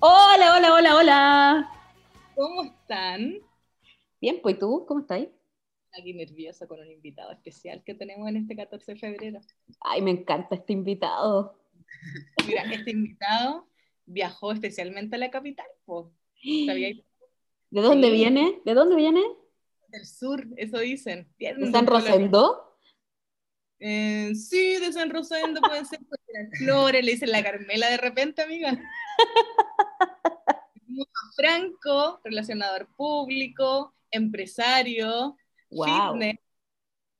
Hola, hola, hola, hola. ¿Cómo están? Bien, pues tú, ¿cómo estás? Aquí nerviosa con un invitado especial que tenemos en este 14 de febrero. Ay, me encanta este invitado. Mira, este invitado viajó especialmente a la capital. po. ¿Sabíais? ¿De dónde Sí. viene? ¿De dónde viene? Del sur, eso dicen. ¿De San Rosendo? Eh, sí, de San Rosendo pueden ser pues, Flores, le dicen la Carmela de repente, amiga. Franco, relacionador público, empresario, Wow. fitness,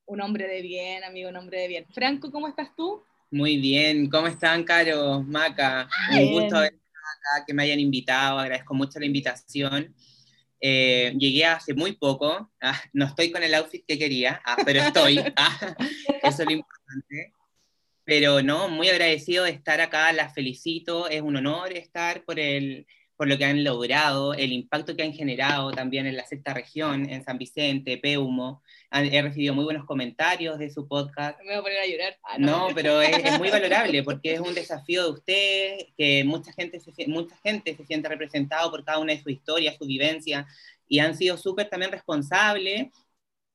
un hombre de bien, amigo, un hombre de bien. Franco, ¿cómo estás tú? Muy bien, ¿cómo están, Caro, Maca? Bien. Un gusto haber estado acá, que me hayan invitado, agradezco mucho la invitación. Eh, llegué hace muy poco, ah, no estoy con el outfit que quería, ah, pero estoy, ah, eso es lo importante. Pero no, muy agradecido de estar acá, las felicito, es un honor estar por, el, por lo que han logrado, el impacto que han generado también en la sexta región, en San Vicente, Peumo. Han- He recibido muy buenos comentarios de su podcast. Me voy a poner a llorar. Ah, No, pero es, es muy valorable porque es un desafío de usted, que mucha gente, se, mucha gente se siente representado por cada una de sus historias, su vivencia, y han sido súper también responsables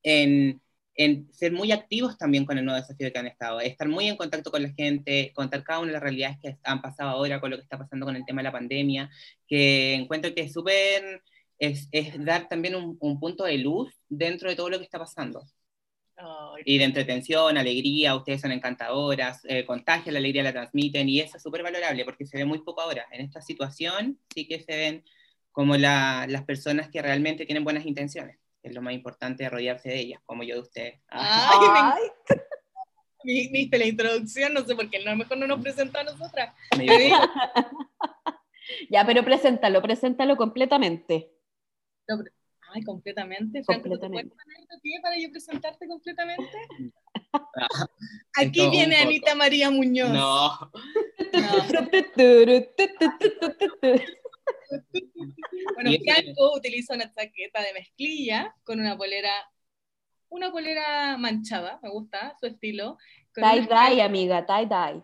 en, en ser muy activos también con el nuevo desafío que han estado, estar muy en contacto con la gente, contar cada una de las realidades que han pasado ahora con lo que está pasando con el tema de la pandemia, que encuentro que es súper, es, es dar también un, un punto de luz dentro de todo lo que está pasando Ay, y de entretención, alegría, ustedes son encantadoras, eh, contagian la alegría, la transmiten y eso es súper valorable porque se ve muy poco ahora. En esta situación sí que se ven como la- las personas que realmente tienen buenas intenciones, es lo más importante rodearse de ellas, como yo de ustedes. Ah, Ay, me Vi- Viste la introducción, no sé por qué, a lo mejor no nos presentó a nosotras. ya, pero preséntalo, preséntalo completamente. no, Ay, completamente. Franco, ¿tú te Completamente. puedes poner para yo presentarte completamente? Ah, Aquí viene. Anita María Muñoz. no, Bueno, Franco utiliza una chaqueta de mezclilla con una polera, una polera manchada, me gusta su estilo. con Tie unas dye, amiga, tie dye.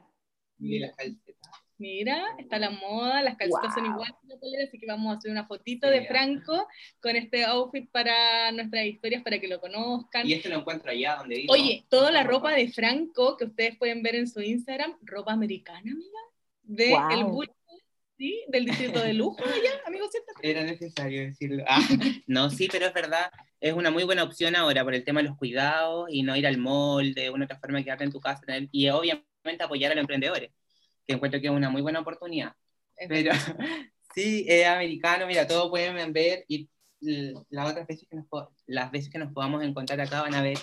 mira la calceta. Mira, está la moda, las calcetas son Wow. iguales que la polera, así que vamos a hacer una fotito Sí, de. Franco con este outfit para nuestras historias, para que lo conozcan. Y esto lo encuentro allá donde digo. Oye, toda la ropa de Franco que ustedes pueden ver en su Instagram, ropa americana, amiga, de Wow. el Bull- ¿sí? del distrito de lujo allá, amigo, siéntate. Era necesario decirlo. Ah, no, sí, pero es verdad, es una muy buena opción ahora por el tema de los cuidados y no ir al mall, de una otra forma quedarte en tu casa tener- y obviamente apoyar a los emprendedores, que encuentro que es una muy buena oportunidad. Es Pero sí, es americano, mira, todos pueden ver y las otras veces que nos, las veces que nos podamos encontrar acá van a ver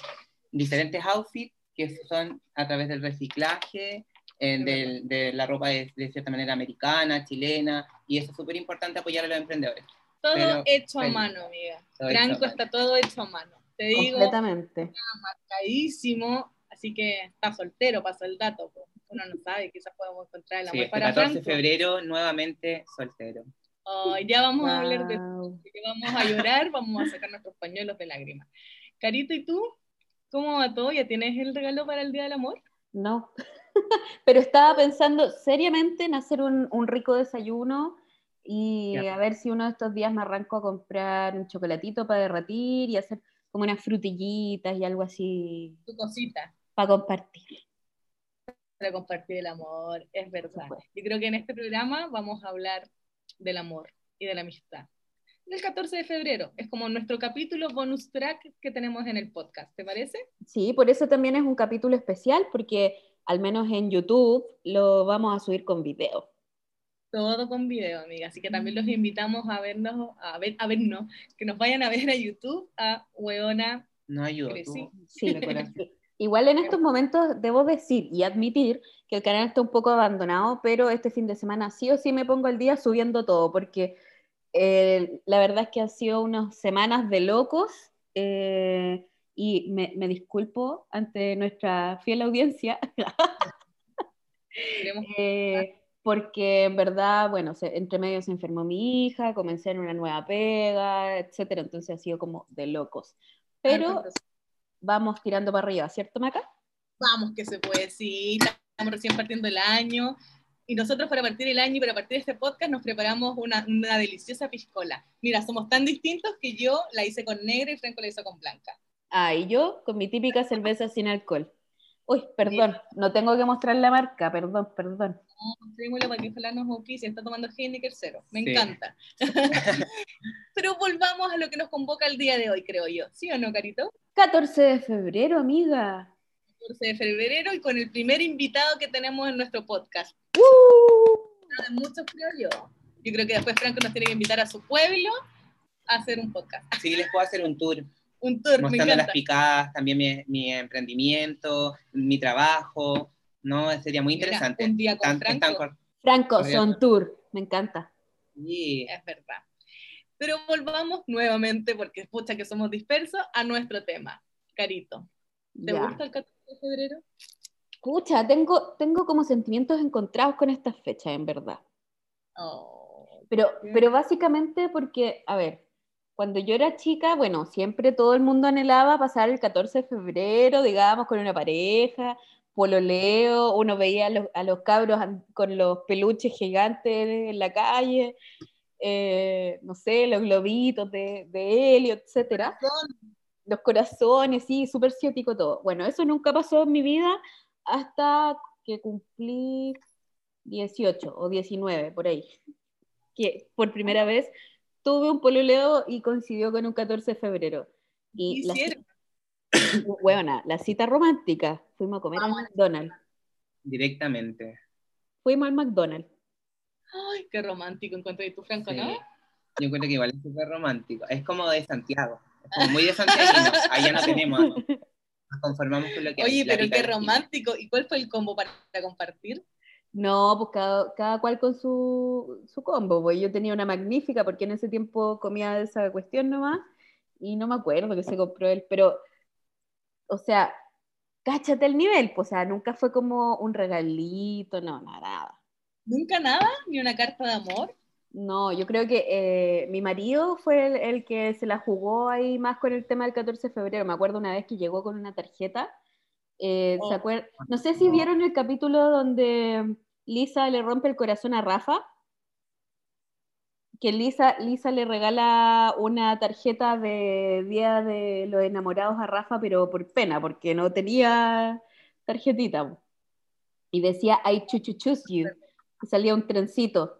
diferentes outfits que son a través del reciclaje, eh, del- de la ropa de, de cierta manera americana, chilena, y eso es súper importante apoyar a los emprendedores. Todo Pero, hecho a mano, amiga. todo Franco mano. está todo hecho a mano. Te digo, Completamente. marcadísimo, así que está soltero, pasó el dato. pues. Uno no sabe, quizás podemos encontrar el Sí, amor este para 14 de Franco. febrero, nuevamente soltero. Ay, ya vamos a hablar de Wow. que vamos a llorar, vamos a sacar nuestros pañuelos de lágrimas. Carito, ¿y tú? ¿Cómo va todo? ¿Ya tienes el regalo para el Día del Amor? No. Pero estaba pensando seriamente en hacer un, un rico desayuno y Ya. a ver si uno de estos días me arranco a comprar un chocolatito para derretir y hacer como unas frutillitas y algo así Tu cosita para compartir. para compartir el amor, es verdad. Yo creo que en este programa vamos a hablar del amor y de la amistad. El 14 de febrero es como nuestro capítulo bonus track que tenemos en el podcast, ¿te parece? Sí, por eso también es un capítulo especial porque al menos en YouTube lo vamos a subir con video. Todo con video, amiga. Así que también los invitamos a vernos, a ver, a vernos, que nos vayan a ver a YouTube, a Weona. No ayudo. Sí, corazón. Igual en estos momentos debo decir y admitir que el canal está un poco abandonado, pero este fin de semana sí o sí me pongo al día subiendo todo, porque eh, la verdad es que han sido unas semanas de locos eh, y me, me disculpo ante nuestra fiel audiencia, eh, porque en verdad, bueno, se- entre medio se enfermó mi hija, comencé en una nueva pega, etcétera, entonces ha sido como de locos. Pero vamos tirando para arriba, ¿cierto, Maca? Vamos que se puede, sí. Estamos recién partiendo el año. Y nosotros para partir el año y para partir de este podcast nos preparamos una, una deliciosa piscola. Mira, somos tan distintos que yo la hice con negra y Franco la hizo con blanca. Ah, y yo con mi típica cerveza sin alcohol. Uy, perdón, no tengo que mostrar la marca, perdón, perdón. No, trémolo para que ojalá nos auspicie, está tomando Heineken cero, me Sí. encanta. Pero volvamos a lo que nos convoca el día de hoy, creo yo. ¿Sí o no, Carito? 14 de febrero, amiga. 14 de febrero y con el primer invitado que tenemos en nuestro podcast. ¡Uh! De muchos, creo yo. Yo creo que después Franco nos tiene que invitar a su pueblo a hacer un podcast. Sí, les puedo hacer un tour Un tour, me mostrando las picadas, también mi, mi emprendimiento, mi trabajo, ¿no? Sería muy Mira, interesante. un día con están Franco. cor- Franco, son tour, me encanta. Sí. Es verdad. Pero volvamos nuevamente, porque pucha que somos dispersos, a nuestro tema. Carito, ¿te Ya. gusta el 14 de febrero? Escucha, tengo, tengo como sentimientos encontrados con estas fechas, en verdad. Oh, Pero, pero básicamente porque, a ver, cuando yo era chica, bueno, siempre todo el mundo anhelaba pasar el 14 de febrero, digamos, con una pareja, pololeo, uno veía a los, a los cabros con los peluches gigantes en la calle, eh, no sé, los globitos de, de helio, etcétera. Los corazones, sí, súper ciático todo. Bueno, eso nunca pasó en mi vida hasta que cumplí 18 o 19, por ahí. Que por primera vez tuve un pololeo y coincidió con un 14 de febrero. Y la. Huevona, la cita romántica. Fuimos a comer al Vamos. McDonald's. Directamente. Fuimos al McDonald's. Ay, qué romántico encontré tu Franco, Sí. ¿no? Yo encuentro que igual es súper romántico. Es como de Santiago. Es como muy de Santiago. Allá no tenemos. Nos conformamos con lo que hay, Oye, pero qué romántico. ¿Y cuál fue el combo para compartir? No, pues cada, cada cual con su, su combo. Pues yo tenía una magnífica porque en ese tiempo comía esa cuestión nomás y no me acuerdo que se compró él, pero, o sea, cáchate el nivel, pues, o sea, nunca fue como un regalito, no, nada. ¿Nunca nada? ¿Ni una carta de amor? No, yo creo que eh, mi marido fue el, el que se la jugó ahí más con el tema del 14 de febrero. Me acuerdo una vez que llegó con una tarjeta. Eh, ¿se Oh. No sé si vieron el capítulo donde Lisa le rompe el corazón a Rafa. Que Lisa, Lisa le regala una tarjeta de Día de los Enamorados a Rafa, pero por pena, porque no tenía tarjetita. Y decía, I choose you. Y salía un trencito.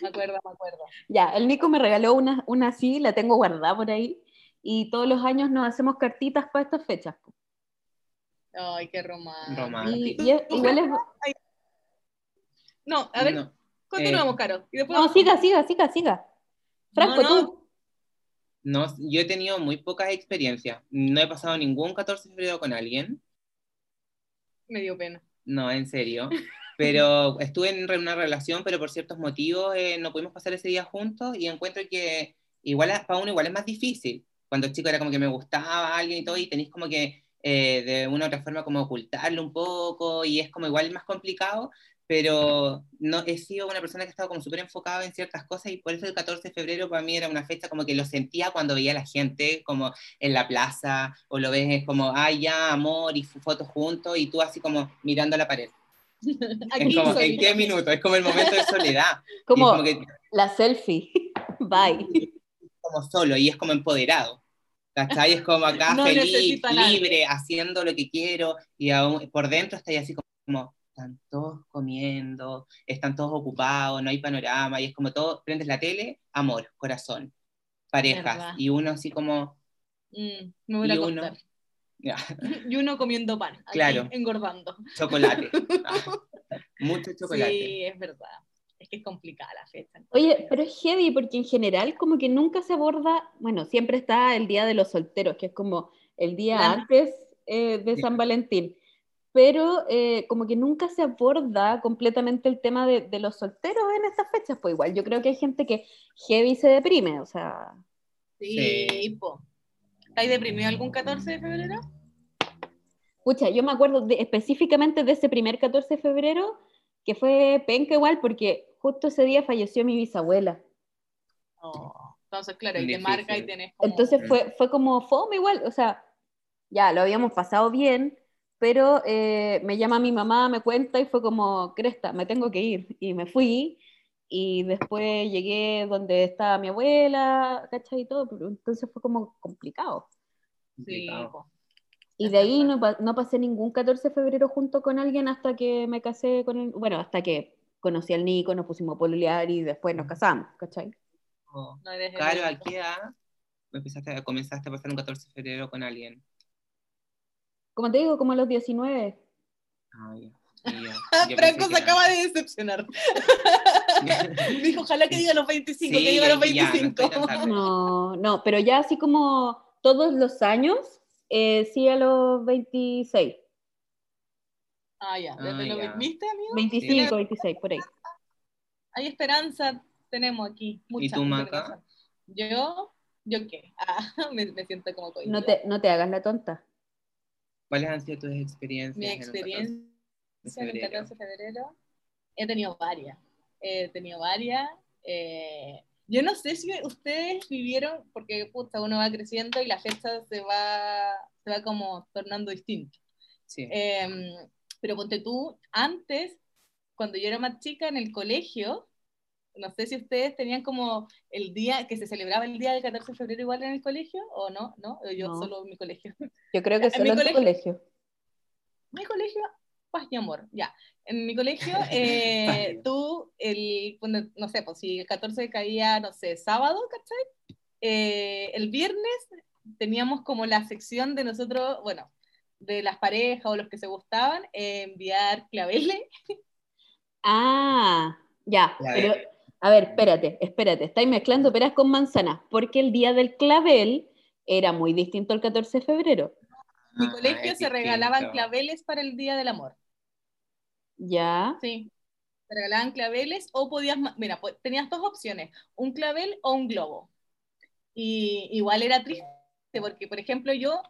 Me acuerdo, me acuerdo. Ya, el Nico me regaló una, una así, la tengo guardada por ahí, y todos los años nos hacemos cartitas para estas fechas. po. Ay, qué romántico. Romántico. Y, y es- igual es... No, a ver, No, continuamos, eh, Caro. Y después No, siga, siga, siga, siga. Franco, No, no. tú. No, yo he tenido muy pocas experiencias. No he pasado ningún 14 de febrero con alguien. Me dio pena. No, en serio. Pero estuve en una relación, pero por ciertos motivos eh, no pudimos pasar ese día juntos y encuentro que igual a- para uno igual es más difícil. Cuando chico era como que me gustaba alguien y todo y tenéis como que eh, de una u otra forma como ocultarlo un poco y es como igual más complicado, pero no he sido una persona que ha estado como súper enfocada en ciertas cosas y por eso el 14 de febrero para mí era una fecha como que lo sentía cuando veía a la gente como en la plaza o lo ves como, ay ya, amor y fotos juntos y tú así como mirando a la pared. Aquí como, ¿En qué minuto? Es como el momento de soledad. Como como que la selfie. Bye. como solo y es como empoderado. ¿Cachai? Es como acá No feliz, libre, haciendo lo que quiero y aún por dentro está ahí así como, están todos comiendo, están todos ocupados, no hay panorama y es como todo, prendes la tele, amor, corazón, parejas y uno así como, Mm, me voy a y uno, Y uno comiendo pan. Claro. Engordando. chocolate. Ah, mucho chocolate. Sí, es verdad. Es que es complicada la fecha. Oye, pero es heavy porque en general como que nunca se aborda, bueno, siempre está el Día de los Solteros, que es como el día antes eh, de Sí. San Valentín, pero eh, como que nunca se aborda completamente el tema de, de los solteros en estas fechas, pues igual yo creo que hay gente que heavy se deprime, o sea, Sí, Sí. po. ¿Estáis deprimido algún 14 de febrero? Pucha, yo me acuerdo de- específicamente de ese primer 14 de febrero, que fue penca igual, porque justo ese día falleció mi bisabuela. Oh, Entonces, claro, y te marca y tenés como... Entonces fue, fue como fome igual, o sea, ya lo habíamos pasado bien, pero eh, me llama mi mamá, me cuenta y fue como, Cresta, me tengo que ir. Y me fui y después llegué donde estaba mi abuela, ¿cachai? Y todo, pero entonces fue como complicado. Sí. Y de ahí no, no pasé ningún 14 de febrero junto con alguien hasta que me casé con él, bueno, hasta que conocí al Nico, nos pusimos a pololear y después nos casamos, ¿cachai? Oh. No Claro, ¿a único. qué edad empezaste a, comenzaste a pasar un 14 de febrero con alguien? Como te digo, como a los 19. Ah, ya. Ya. Ah, Franco se acaba de decepcionar. Dijo, ojalá que diga los 25, Sí, que diga los ya, no 25. estoy tan tarde. No, no, pero ya así como todos los años, eh, sí a los 26, ah, ya. Desde Ah, los-. ¿Viste, amigo? 25, 26, por ahí. Hay esperanza, tenemos aquí. Mucha, tú, mucha Maca? Yo, ¿yo qué? Ah, me, me siento como. No te, no te hagas la tonta. ¿Cuáles han sido tus experiencias? Mi en un 14 experiencia de en el febrero? 14 de febrero, he tenido varias. He tenido varias. eh, yo no sé si ustedes vivieron, porque puta, uno va creciendo y la fecha se va, se va como tornando distinta. Sí. Eh, pero ponte tú, antes, cuando yo era más chica en el colegio, no sé si ustedes tenían como el día que se celebraba el día del 14 de febrero igual en el colegio o no, ¿no? Yo No. solo en mi colegio. Yo creo que En mi solo en tu colegio. mi colegio, paz y amor, ya. En mi colegio, eh, tú, el, cuando- no sé, pues si el 14 caía, no sé, sábado, ¿cachai? Eh, el viernes teníamos como la sección de nosotros, bueno, de las parejas o los que se gustaban, eh, enviar claveles. Ah, ya, Ya, pero a ver, espérate, espérate, estáis mezclando peras con manzanas, porque el día del clavel era muy distinto al 14 de febrero. En mi Ah, colegio se regalaban claveles para el Día del Amor. Ya, Sí. Se regalaban claveles o podías, mira, tenías dos opciones, un clavel o un globo. Y igual era triste, porque por ejemplo yo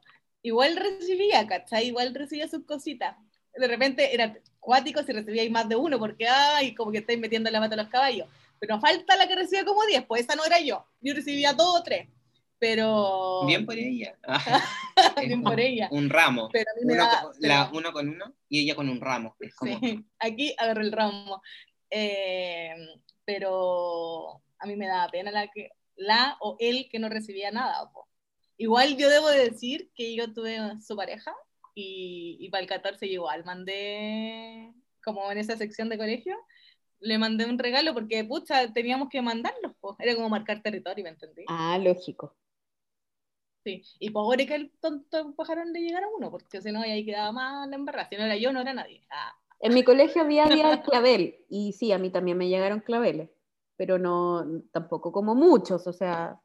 igual recibía, ¿cachai? Igual recibía sus cositas. De repente era cuático si recibíais más de uno, porque, ay, como que estáis metiendo la mata a los caballos. Pero falta la que recibía como 10, pues esa no era yo. Yo recibía dos o tres. Pero... Bien por ella. Bien por ella. Un ramo. Pero a mí me Uno, da- con- la- uno con uno y ella con un ramo. Es como, Sí, aquí agarré el ramo. Eh, pero a mí me daba pena la que la o él que no recibía nada. po. Igual yo debo de decir que yo tuve su pareja y, y para el 14 yo igual mandé, como en esa sección de colegio, le mandé un regalo porque, pucha, teníamos que mandarlos. po. Era como marcar territorio, ¿me entendí? ah, lógico. Sí. Y pobre que el tonto pajarón le llegara a uno, porque si no, ahí quedaba mal la embarrada. Si no era yo, no era nadie. Ah. En mi colegio había del clavel, y sí, a mí también me llegaron claveles, pero no, tampoco como muchos, o sea,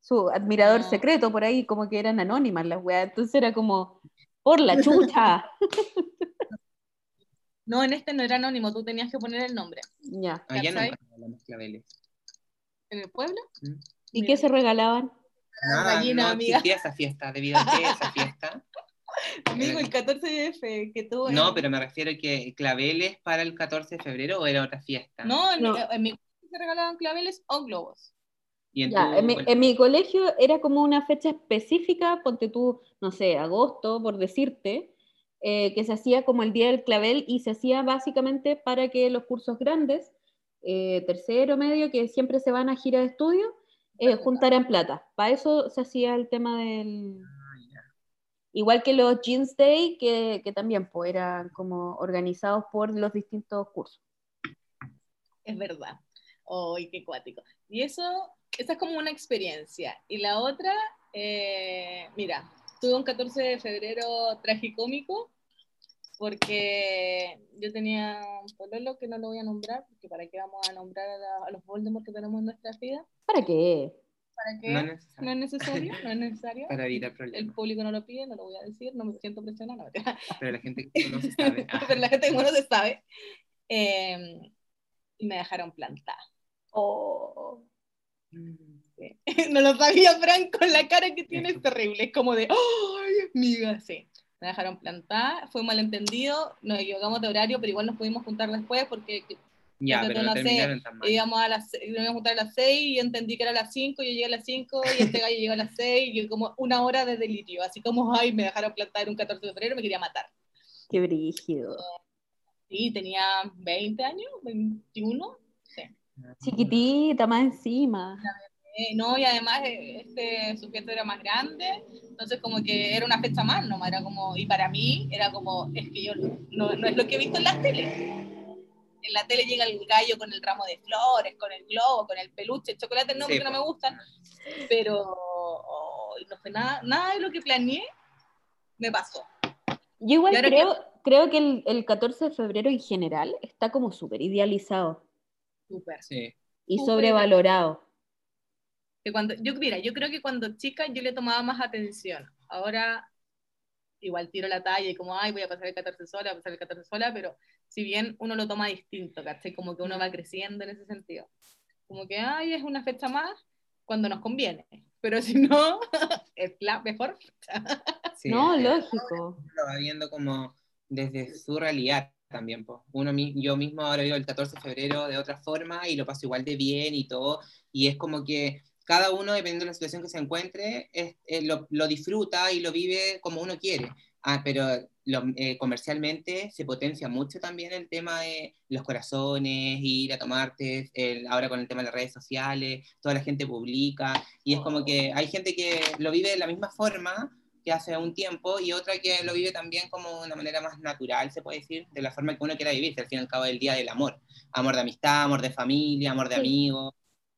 su admirador No. secreto por ahí, como que eran anónimas las weas, entonces era como, por la chucha. No, en este no era anónimo, tú tenías que poner el nombre. ya. allá nunca hablamos claveles. ¿En el pueblo? ¿Y Mira. qué se regalaban? Nada, gallina, no amiga. existía esa fiesta. Debido a que esa fiesta. Amigo, el 14 de F que tuvo. No, en- pero me refiero que claveles para el 14 de febrero o era otra fiesta. No, en, No. en mi se regalaban claveles o globos. Y en Ya, tu- en, mi, en mi colegio era como una fecha específica, ponte tú, no sé, agosto, por decirte, eh, que se hacía como el día del clavel y se hacía básicamente para que los cursos grandes, eh, tercero, medio, que siempre se van a gira de estudio, eh, juntaran plata. Para eso se hacía el tema del... Ah. Igual que los Jeans Day, que, que también pues, eran como organizados por los distintos cursos. Es verdad. ¡Ay, qué cuático! Y eso, esa es como una experiencia. Y la otra, eh, mira, tuve un 14 de febrero tragicómico porque yo tenía un pololo que no lo voy a nombrar, porque para qué vamos a nombrar a, la- a los Voldemort que tenemos en nuestra vida. ¿Para qué? ¿Para qué? No es No necesario. es necesario, no es necesario. Para evitar El problemas. público no lo pide, no lo voy a decir, no me siento presionada. no. Pero la gente que no se sabe. Pero la gente como no se sabe. Eh, y me dejaron plantada. Oh. Mm. no lo sabía Frank con la cara que tiene, es terrible. Es como de, ¡ay, amiga! Sí. Me dejaron plantada, fue un malentendido, nos equivocamos de horario, pero igual nos pudimos juntar después porque Ya, pero no terminaron tan mal. íbamos a las, íbamos a juntar a las 6 y entendí que era a las 5, yo llegué a las 5 y este gallo llegó a las 6 y como una hora de delirio, así como, ay, me dejaron plantar un 14 de febrero, me quería matar. Qué brígido. Sí, tenía 20 años, 21. Chiquitita, más encima. Eh, no, y además eh, este sujeto era más grande, entonces como que era una fecha más, ¿no? Era como, y para mí era como, es que yo no, no es lo que he visto en las tele. En la tele llega el gallo con el ramo de flores, con el globo, con el peluche, el chocolate no, Sí, porque no me gustan, pero oh, no fue nada, nada de lo que planeé, me pasó. Yo igual creo, creo que el, el 14 de febrero en general está como súper idealizado Súper. Sí. y Súper sobrevalorado. Que cuando, yo, mira, yo creo que cuando chica yo le tomaba más atención. Ahora igual tiro la talla y como, ay, voy a pasar el 14 sola, voy a pasar el 14 sola, pero si bien uno lo toma distinto, ¿cachai? Como que uno va creciendo en ese sentido. Como que, ay, es una fecha más cuando nos conviene. Pero si no, es la mejor fecha. Sí, no, lógico. lo va viendo como desde su realidad también. Pues. Uno, yo mismo ahora vivo el 14 de febrero de otra forma y lo paso igual de bien y todo. Y es como que cada uno, dependiendo de la situación que se encuentre, es- eh, lo, lo disfruta y lo vive como uno quiere. Ah, pero lo- eh, comercialmente se potencia mucho también el tema de los corazones, ir a tomarte, el, ahora con el tema de las redes sociales, toda la gente publica, y es como que hay gente que lo vive de la misma forma que hace un tiempo y otra que lo vive también como de una manera más natural, se puede decir, de la forma que uno quiera vivir, que al fin y al cabo es el día del amor, amor de amistad, amor de familia, amor de Sí. amigos,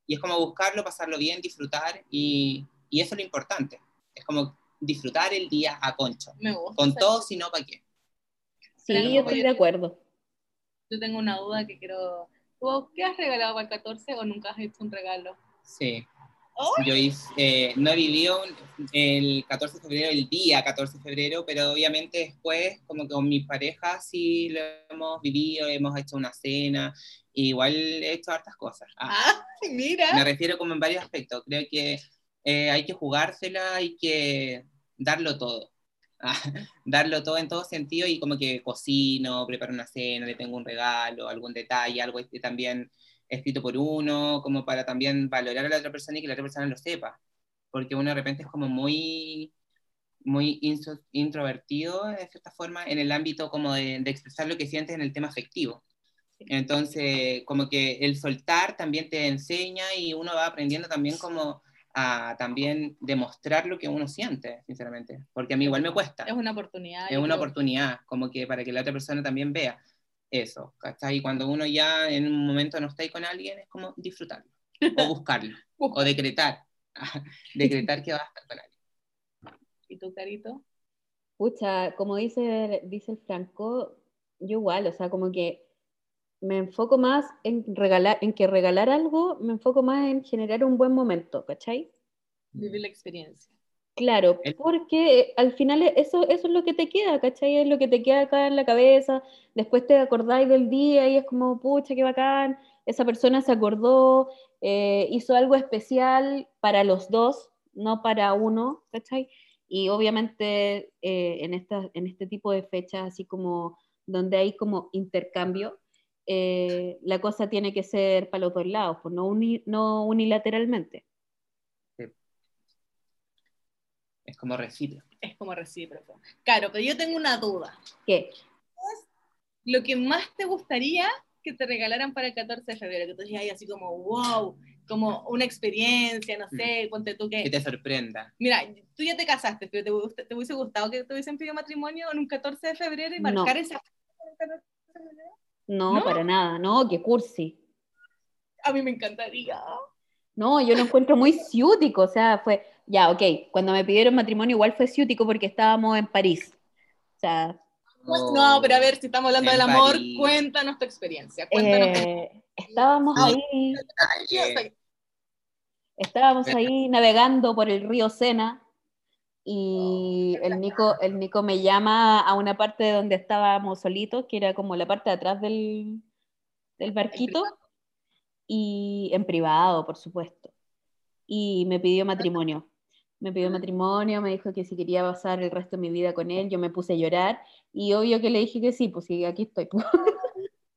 y es como buscarlo, pasarlo bien, disfrutar, y, y eso es lo importante, es como disfrutar el día a concho, Me gusta. con todo, si no, ¿para qué? Sí, Claro, yo estoy de acuerdo. Yo tengo una duda que quiero... ¿Tú qué has regalado para el 14 o nunca has hecho un regalo? Sí. Yo hice, eh, el 14 de febrero, el día 14 de febrero, pero obviamente después, como que con mi pareja sí lo hemos vivido, hemos hecho una cena, igual he hecho hartas cosas. Ah, Ah, mira. me refiero como en varios aspectos. Creo que eh, hay que jugársela, hay que darlo todo. Ah, darlo todo en todo sentido y como que cocino, preparo una cena, le tengo un regalo, algún detalle, algo este también escrito por uno, como para también valorar a la otra persona y que la otra persona lo sepa. Porque uno de repente es como muy, muy introvertido, de cierta forma, en el ámbito como de, de expresar lo que sientes en el tema afectivo. Entonces, como que el soltar también te enseña y uno va aprendiendo también como a también demostrar lo que uno siente, sinceramente. Porque a mí igual me cuesta. Es una oportunidad. Es una creo. oportunidad, como que para que la otra persona también vea eso, ¿cachai? Y cuando uno ya en un momento no está ahí con alguien, es como disfrutarlo, o buscarlo, o decretar, decretar que va a estar con alguien. ¿Y tú, Carito? Pucha, como dice, dice el Franco, yo igual, o sea, como que me enfoco más en regalar, en que regalar algo, me enfoco más en generar un buen momento, ¿cachai? Vivir la experiencia. Claro, porque al final eso, eso es lo que te queda, ¿cachai? Es lo que te queda acá en la cabeza, después te acordáis del día y es como, pucha, qué bacán, esa persona se acordó, eh, hizo algo especial para los dos, no para uno, ¿cachai? Y obviamente eh, en, esta, en este tipo de fechas, así como donde hay como intercambio, eh, la cosa tiene que ser para los dos lados, pues no, uni- no unilateralmente. Es como recíproco. Es como recíproco. Claro, pero yo tengo una duda. ¿Qué? Lo que más te gustaría que te regalaran para el 14 de febrero, que tú digas ay, así como, wow, como una experiencia, no sé, ponte tú que... Que te sorprenda. Mira, tú ya te casaste, pero te, gusta- te hubiese gustado que te hubiesen pedido matrimonio en un 14 de febrero y No. marcar esa fecha en el 14 de febrero. No, ¿No? para nada, no, que cursi. A mí me encantaría. No, yo lo encuentro muy ciútico, o sea, fue, ya, ok, cuando me pidieron matrimonio igual fue ciútico porque estábamos en París. O sea, No, pero a ver, si estamos hablando del amor, París. cuéntanos tu experiencia. Cuéntanos. eh, estábamos Sí. ahí, estábamos ahí navegando por el río Sena y el Nico, el Nico me llama a una parte donde estábamos solitos, que era como la parte de atrás del, del barquito, y en privado, por supuesto. Y me pidió matrimonio. Me pidió matrimonio, me dijo que si quería pasar el resto de mi vida con él, yo me puse a llorar y obvio que le dije que sí, pues sí, aquí estoy.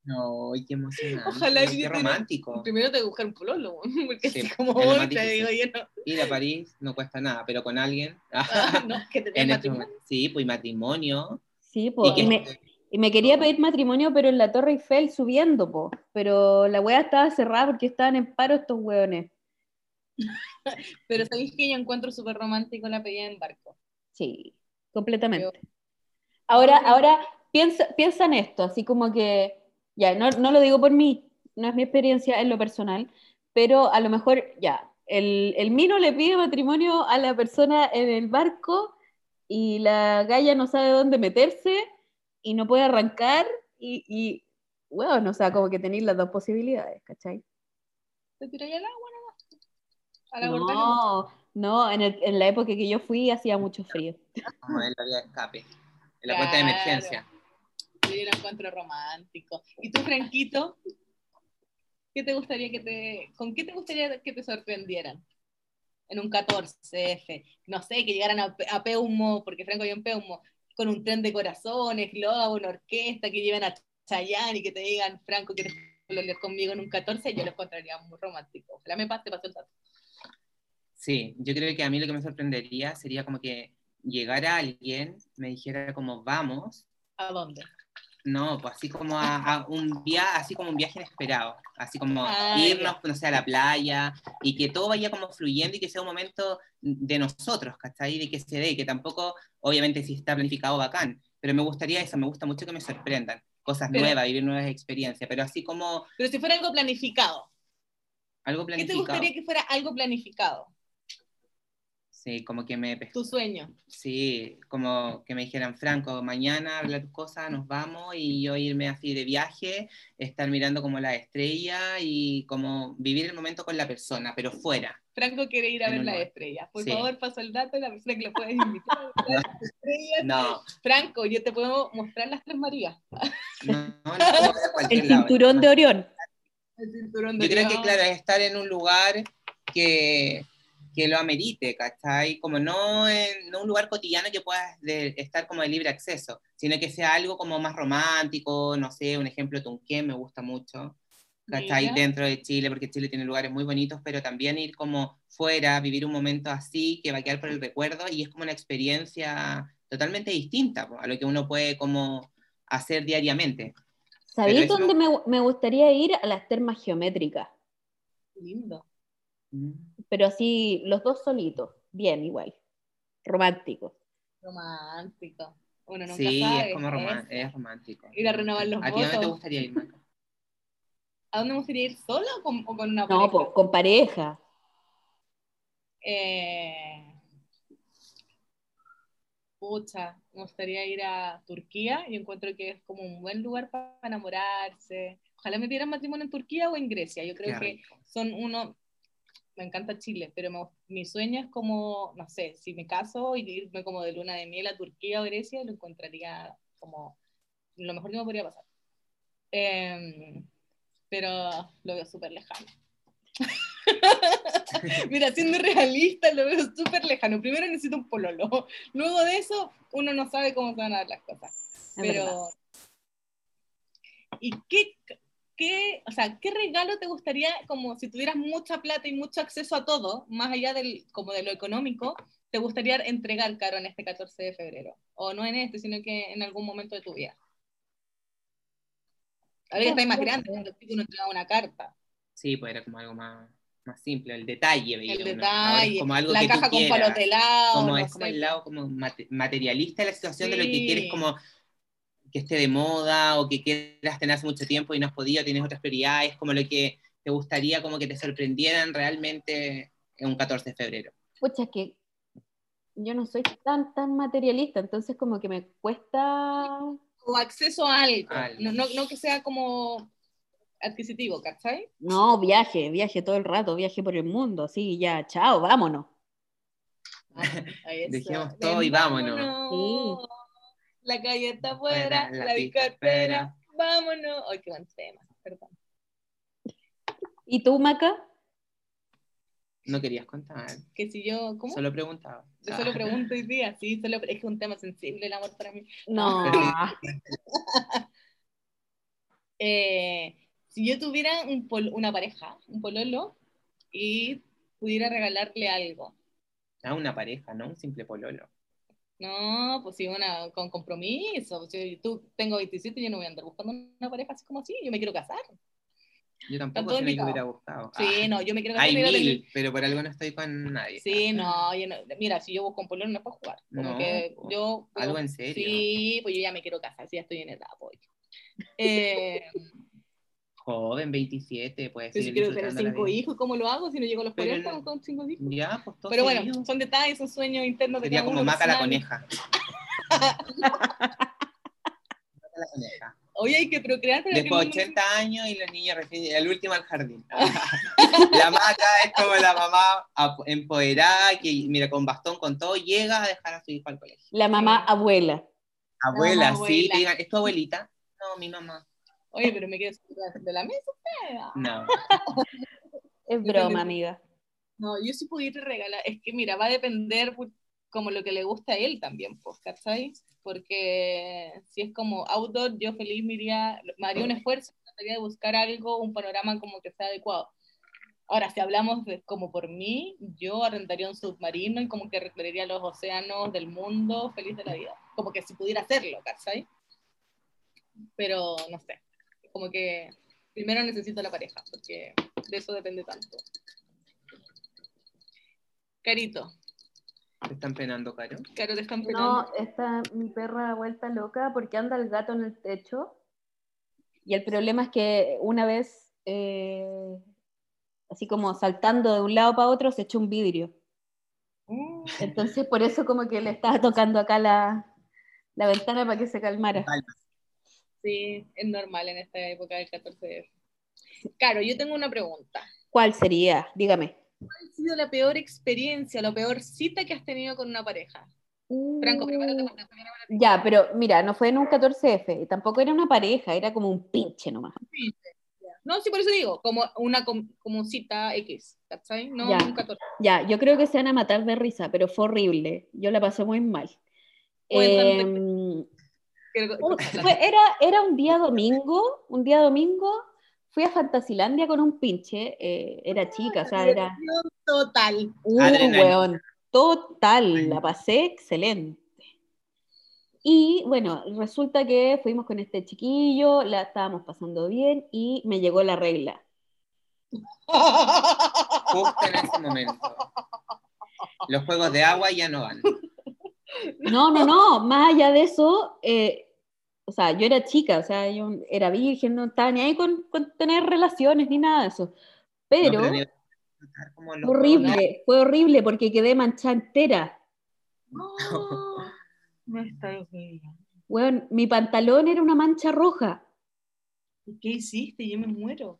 No, qué emocionante. Ojalá qué romántico. Primero te buscar un pololo, porque Sí, así como más te digo yo no. Ir a París no cuesta nada, pero con alguien. Ah, no, que te en este matrimonio. sí, pues y matrimonio. Sí, pues, Y que, y me, Y me quería pedir matrimonio, pero en la Torre Eiffel subiendo, po. Pero la weá estaba cerrada porque estaban en paro estos weones. Pero sabéis que yo encuentro súper romántico la pedida en barco. Sí, completamente. Ahora, ahora piensa, piensa en esto, así como que, ya, no, no lo digo por mí, no es mi experiencia en lo personal, pero a lo mejor, ya, el, el Mino le pide matrimonio a la persona en el barco y la galla no sabe dónde meterse y no puede arrancar y, y bueno, o sea, como que tenéis las dos posibilidades, ¿cachai? Te tiráis al agua. No, no, en, el- en la época que yo fui hacía mucho frío. Como en la vía de escape, en la puerta de Claro. emergencia. Yo lo encuentro romántico. ¿Y tú, Franquito? ¿Qué te gustaría que te, ¿Con qué te gustaría que te sorprendieran? En un 14F. No sé, que llegaran a, a Peumo, porque Franco hay un Peumo, con un tren de corazones, globo, una orquesta, que lleven a Chayanne y que te digan, Franco, ¿quieres volver conmigo en un 14? Yo lo encontraría muy romántico. Ojalá me pase, pasó el dato. Sí, yo creo que a mí lo que me sorprendería sería como que llegara alguien, me dijera como vamos, ¿A dónde? no, pues así como a, a un viaje, así como un viaje inesperado, así como Ah, irnos, no sé, a la playa y que todo vaya como fluyendo y que sea un momento de nosotros, ¿cachai? De que se dé, que tampoco, obviamente si está planificado bacán, pero me gustaría eso, me gusta mucho que me sorprendan, cosas Pero- nuevas, vivir nuevas experiencias, pero así como Pero si fuera algo planificado, algo ¿qué te planificado. gustaría que fuera algo planificado? Sí, como que me Tu sueño. Sí, como que me dijeran, Franco, mañana hablar tus cosas, nos vamos y yo irme así de viaje, estar mirando como la estrella y como vivir el momento con la persona, pero fuera. Franco quiere ir a ver las estrellas. Por Sí. favor, paso el dato de la persona que lo puedes invitar las estrellas. No, Franco, yo te puedo mostrar las tres Marías. no, El lado. cinturón de Orión. El cinturón de Yo creo que, claro, es estar en un lugar que, que lo amerite, ¿cachai? Como no en no un lugar cotidiano que puedas de- estar como de libre acceso, sino que sea algo como más romántico, no sé, un ejemplo, Tunquén me gusta mucho, ¿cachai? Mira. Dentro de Chile, porque Chile tiene lugares muy bonitos, pero también ir como fuera, vivir un momento así, que va a quedar por el recuerdo, y es como una experiencia totalmente distinta a lo que uno puede como hacer diariamente. ¿Sabéis dónde me, me gustaría ir? A las termas geométricas. Lindo. Pero así, los dos solitos. Bien, igual. Romántico. Romántico. Uno nunca Sí, sabe. es como román- es romántico. Ir a renovar los ¿A ti dónde te gustaría ir, Maca? ¿A dónde me gustaría ir solo o con, o con una No, pareja? pues, con pareja. Eh, Pucha, me gustaría ir a Turquía y encuentro que es como un buen lugar para enamorarse. Ojalá me dieran matrimonio en Turquía o en Grecia. Yo creo Qué que rico. son uno, me encanta Chile, pero me- mi sueño es como, no sé, si me caso y irme como de luna de miel a Turquía o Grecia, lo encontraría como lo mejor que me podría pasar. Em, pero lo veo súper lejano. Mira, siendo realista, lo veo súper lejano. Primero necesito un pololo. Luego de eso, uno no sabe cómo se van a dar las cosas. Es verdad. Pero. ¿Y qué, qué, o sea, qué regalo te gustaría, como si tuvieras mucha plata y mucho acceso a todo, más allá del, como de lo económico, te gustaría entregar, Caro, en este 14 de febrero? O no en este, sino que en algún momento de tu vida. Ahora que estáis más grande, cuando uno entregaba una carta. Sí, pues era como algo más, más simple, el detalle. veía El detalle, como algo la que tú caja con palos de helado, Como no es el lado como mate- materialista de la situación de lo que quieres como que esté de moda o que quieras tener hace mucho tiempo y no has podido, tienes otras prioridades, como lo que te gustaría como que te sorprendieran realmente en un 14 de febrero. Pucha, es que yo no soy tan, tan materialista, entonces como que me cuesta... o acceso a algo, Algo. No, no, no que sea como adquisitivo, ¿cachai? No, viaje, viaje todo el rato, viaje por el mundo, sí, ya, chao, vámonos. Ahí Dejemos Ven, todo y vámonos. vámonos. La calle está afuera, Fuera, la, la disco espera, espera. vámonos. Ay, qué buen tema, perdón. ¿Y tú, Maca? No querías contar, Que si yo, ¿cómo? solo preguntaba. Yo solo pregunto hoy día, sí, solo, es que es un tema sensible el amor para mí. No. Eh, si yo tuviera un pol- una pareja, un pololo, y pudiera regalarle algo, Ah, una pareja, ¿no? Un simple pololo. No, pues sí, una, con compromiso. Si tú tengo 27 y yo no voy a andar buscando una pareja así como así, yo me quiero casar. Yo tampoco se me hubiera gustado. Sí, Ah, no, yo me quiero casar. Hay mil, pero por algo no estoy con nadie. Sí, no, yo no- mira, si yo busco un pololo no es para jugar. Como No, que yo. Algo en serio. Sí, pues yo ya me quiero casar, si ya estoy en edad, pues. Eh, Joven, 27, puede pero ser. si quiero tener cinco hijos, ¿cómo lo hago si no llego a los Pero 40 no- con cinco hijos? Ya, pues todo Pero bueno, son detalles, son sueños internos de Sería cada como Maca la coneja. Maca la coneja. Hoy hay que procrear, pero Después de no- 80 años y los niños recién, el último al jardín. la maca es como la mamá empoderada que, mira, con bastón, con todo, llega a dejar a su hijo al colegio. La mamá abuela. Abuela, mamá sí, abuela. digan, ¿es tu abuelita? No, mi mamá. Oye, pero me quedo de la mesa. fea. No. Es broma, amiga. No, yo sí pudiera regalar, es que mira, va a depender como lo que le gusta a él también, pues, ¿cachai? Porque si es como outdoor, yo feliz me iría, me haría un esfuerzo, trataría de buscar algo, un panorama como que sea adecuado. Ahora, si hablamos de como por mí, yo arrendaría un submarino y como que recorrería los océanos del mundo feliz de la vida. Como que si pudiera hacerlo, ¿cachai? Pero no sé, como que primero necesito la pareja, porque de eso depende tanto. Carito, ¿Te están penando, Caro? Caro, te están penando. No, está mi perra vuelta loca porque anda el gato en el techo. Y el problema es que una vez, eh, así como saltando de un lado para otro, se echó un vidrio. Mm. Entonces, por eso como que le estaba tocando acá la, la ventana para que se calmara. Sí, es normal en esta época del 14 de Caro, yo tengo una pregunta. ¿Cuál sería? Dígame. ¿Cuál ha sido la peor experiencia, la peor cita que has tenido con una pareja? Franco, prepárate porque esto viene para ti. Ya, pero mira, no fue en un 14F, y tampoco era una pareja, era como un pinche nomás. No, sí, por eso digo, como una com- como cita X, ¿cachai? No Ya. un 14. Ya, yo creo que se van a matar de risa, pero fue horrible. Yo la pasé muy mal. Cuéntame. Em, Quiero- un- fue- era, era un día domingo, un día domingo, fui a Fantasilandia con un pinche, eh, era chica, o sea, era Total. un Adrenalina. weón, total, la pasé excelente. Y bueno, resulta que fuimos con este chiquillo, la estábamos pasando bien y me llegó la regla. Justo en ese momento. Los juegos de agua ya no van. No, no, no, más allá de eso, eh, sea, yo era chica, o sea, yo era virgen, no estaba ni ahí con, con tener relaciones ni nada de eso. Pero, No, como horrible, fue horrible porque quedé manchada entera. No está bien. Weón, mi pantalón era una mancha roja. ¿Y ¿Qué hiciste? Yo me muero.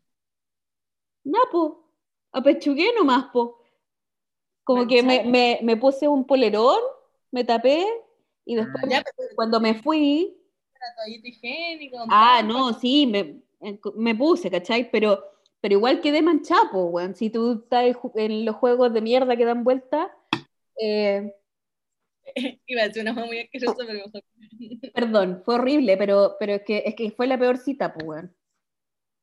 Napo, apechugué nomás, po. Como que me, me, me puse un polerón, me tapé y después Ya, pero cuando me fui, la toallita higiénica. un ah, no, sí, me, me puse, ¿cachai? Pero, pero igual quedé manchada, po, weón. Si tú estás en los juegos de mierda que dan vuelta, eh, Iba a decir una cosa muy asquerosa, pero mejor. perdón, fue horrible, pero, pero es, que, es que fue la peor cita, po, weón.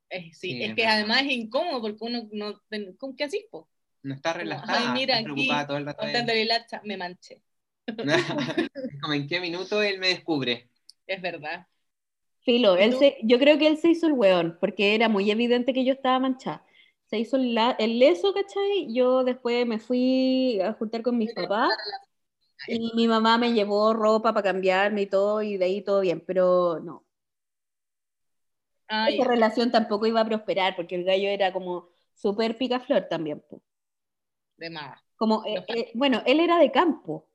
Eh, sí, Sí, es es que verdad. además es incómodo porque uno no. ¿Cómo qué así, po? No está relajada, Ay, mira, está aquí, preocupada todo el rato. de- me manché. Es como en qué minuto él me descubre. Es verdad. Filo, ¿Y él se, yo creo que él se hizo el weón, porque era muy evidente que yo estaba manchada. Se hizo el, la- el leso, ¿cachai? Yo después me fui a juntar con mis papás y mi mamá me llevó ropa para cambiarme y todo, y de ahí todo bien, pero no. Ay, Esa relación tampoco iba a prosperar, porque el gallo era como súper picaflor también. po. de más. Como, eh, eh, bueno, él era de campo.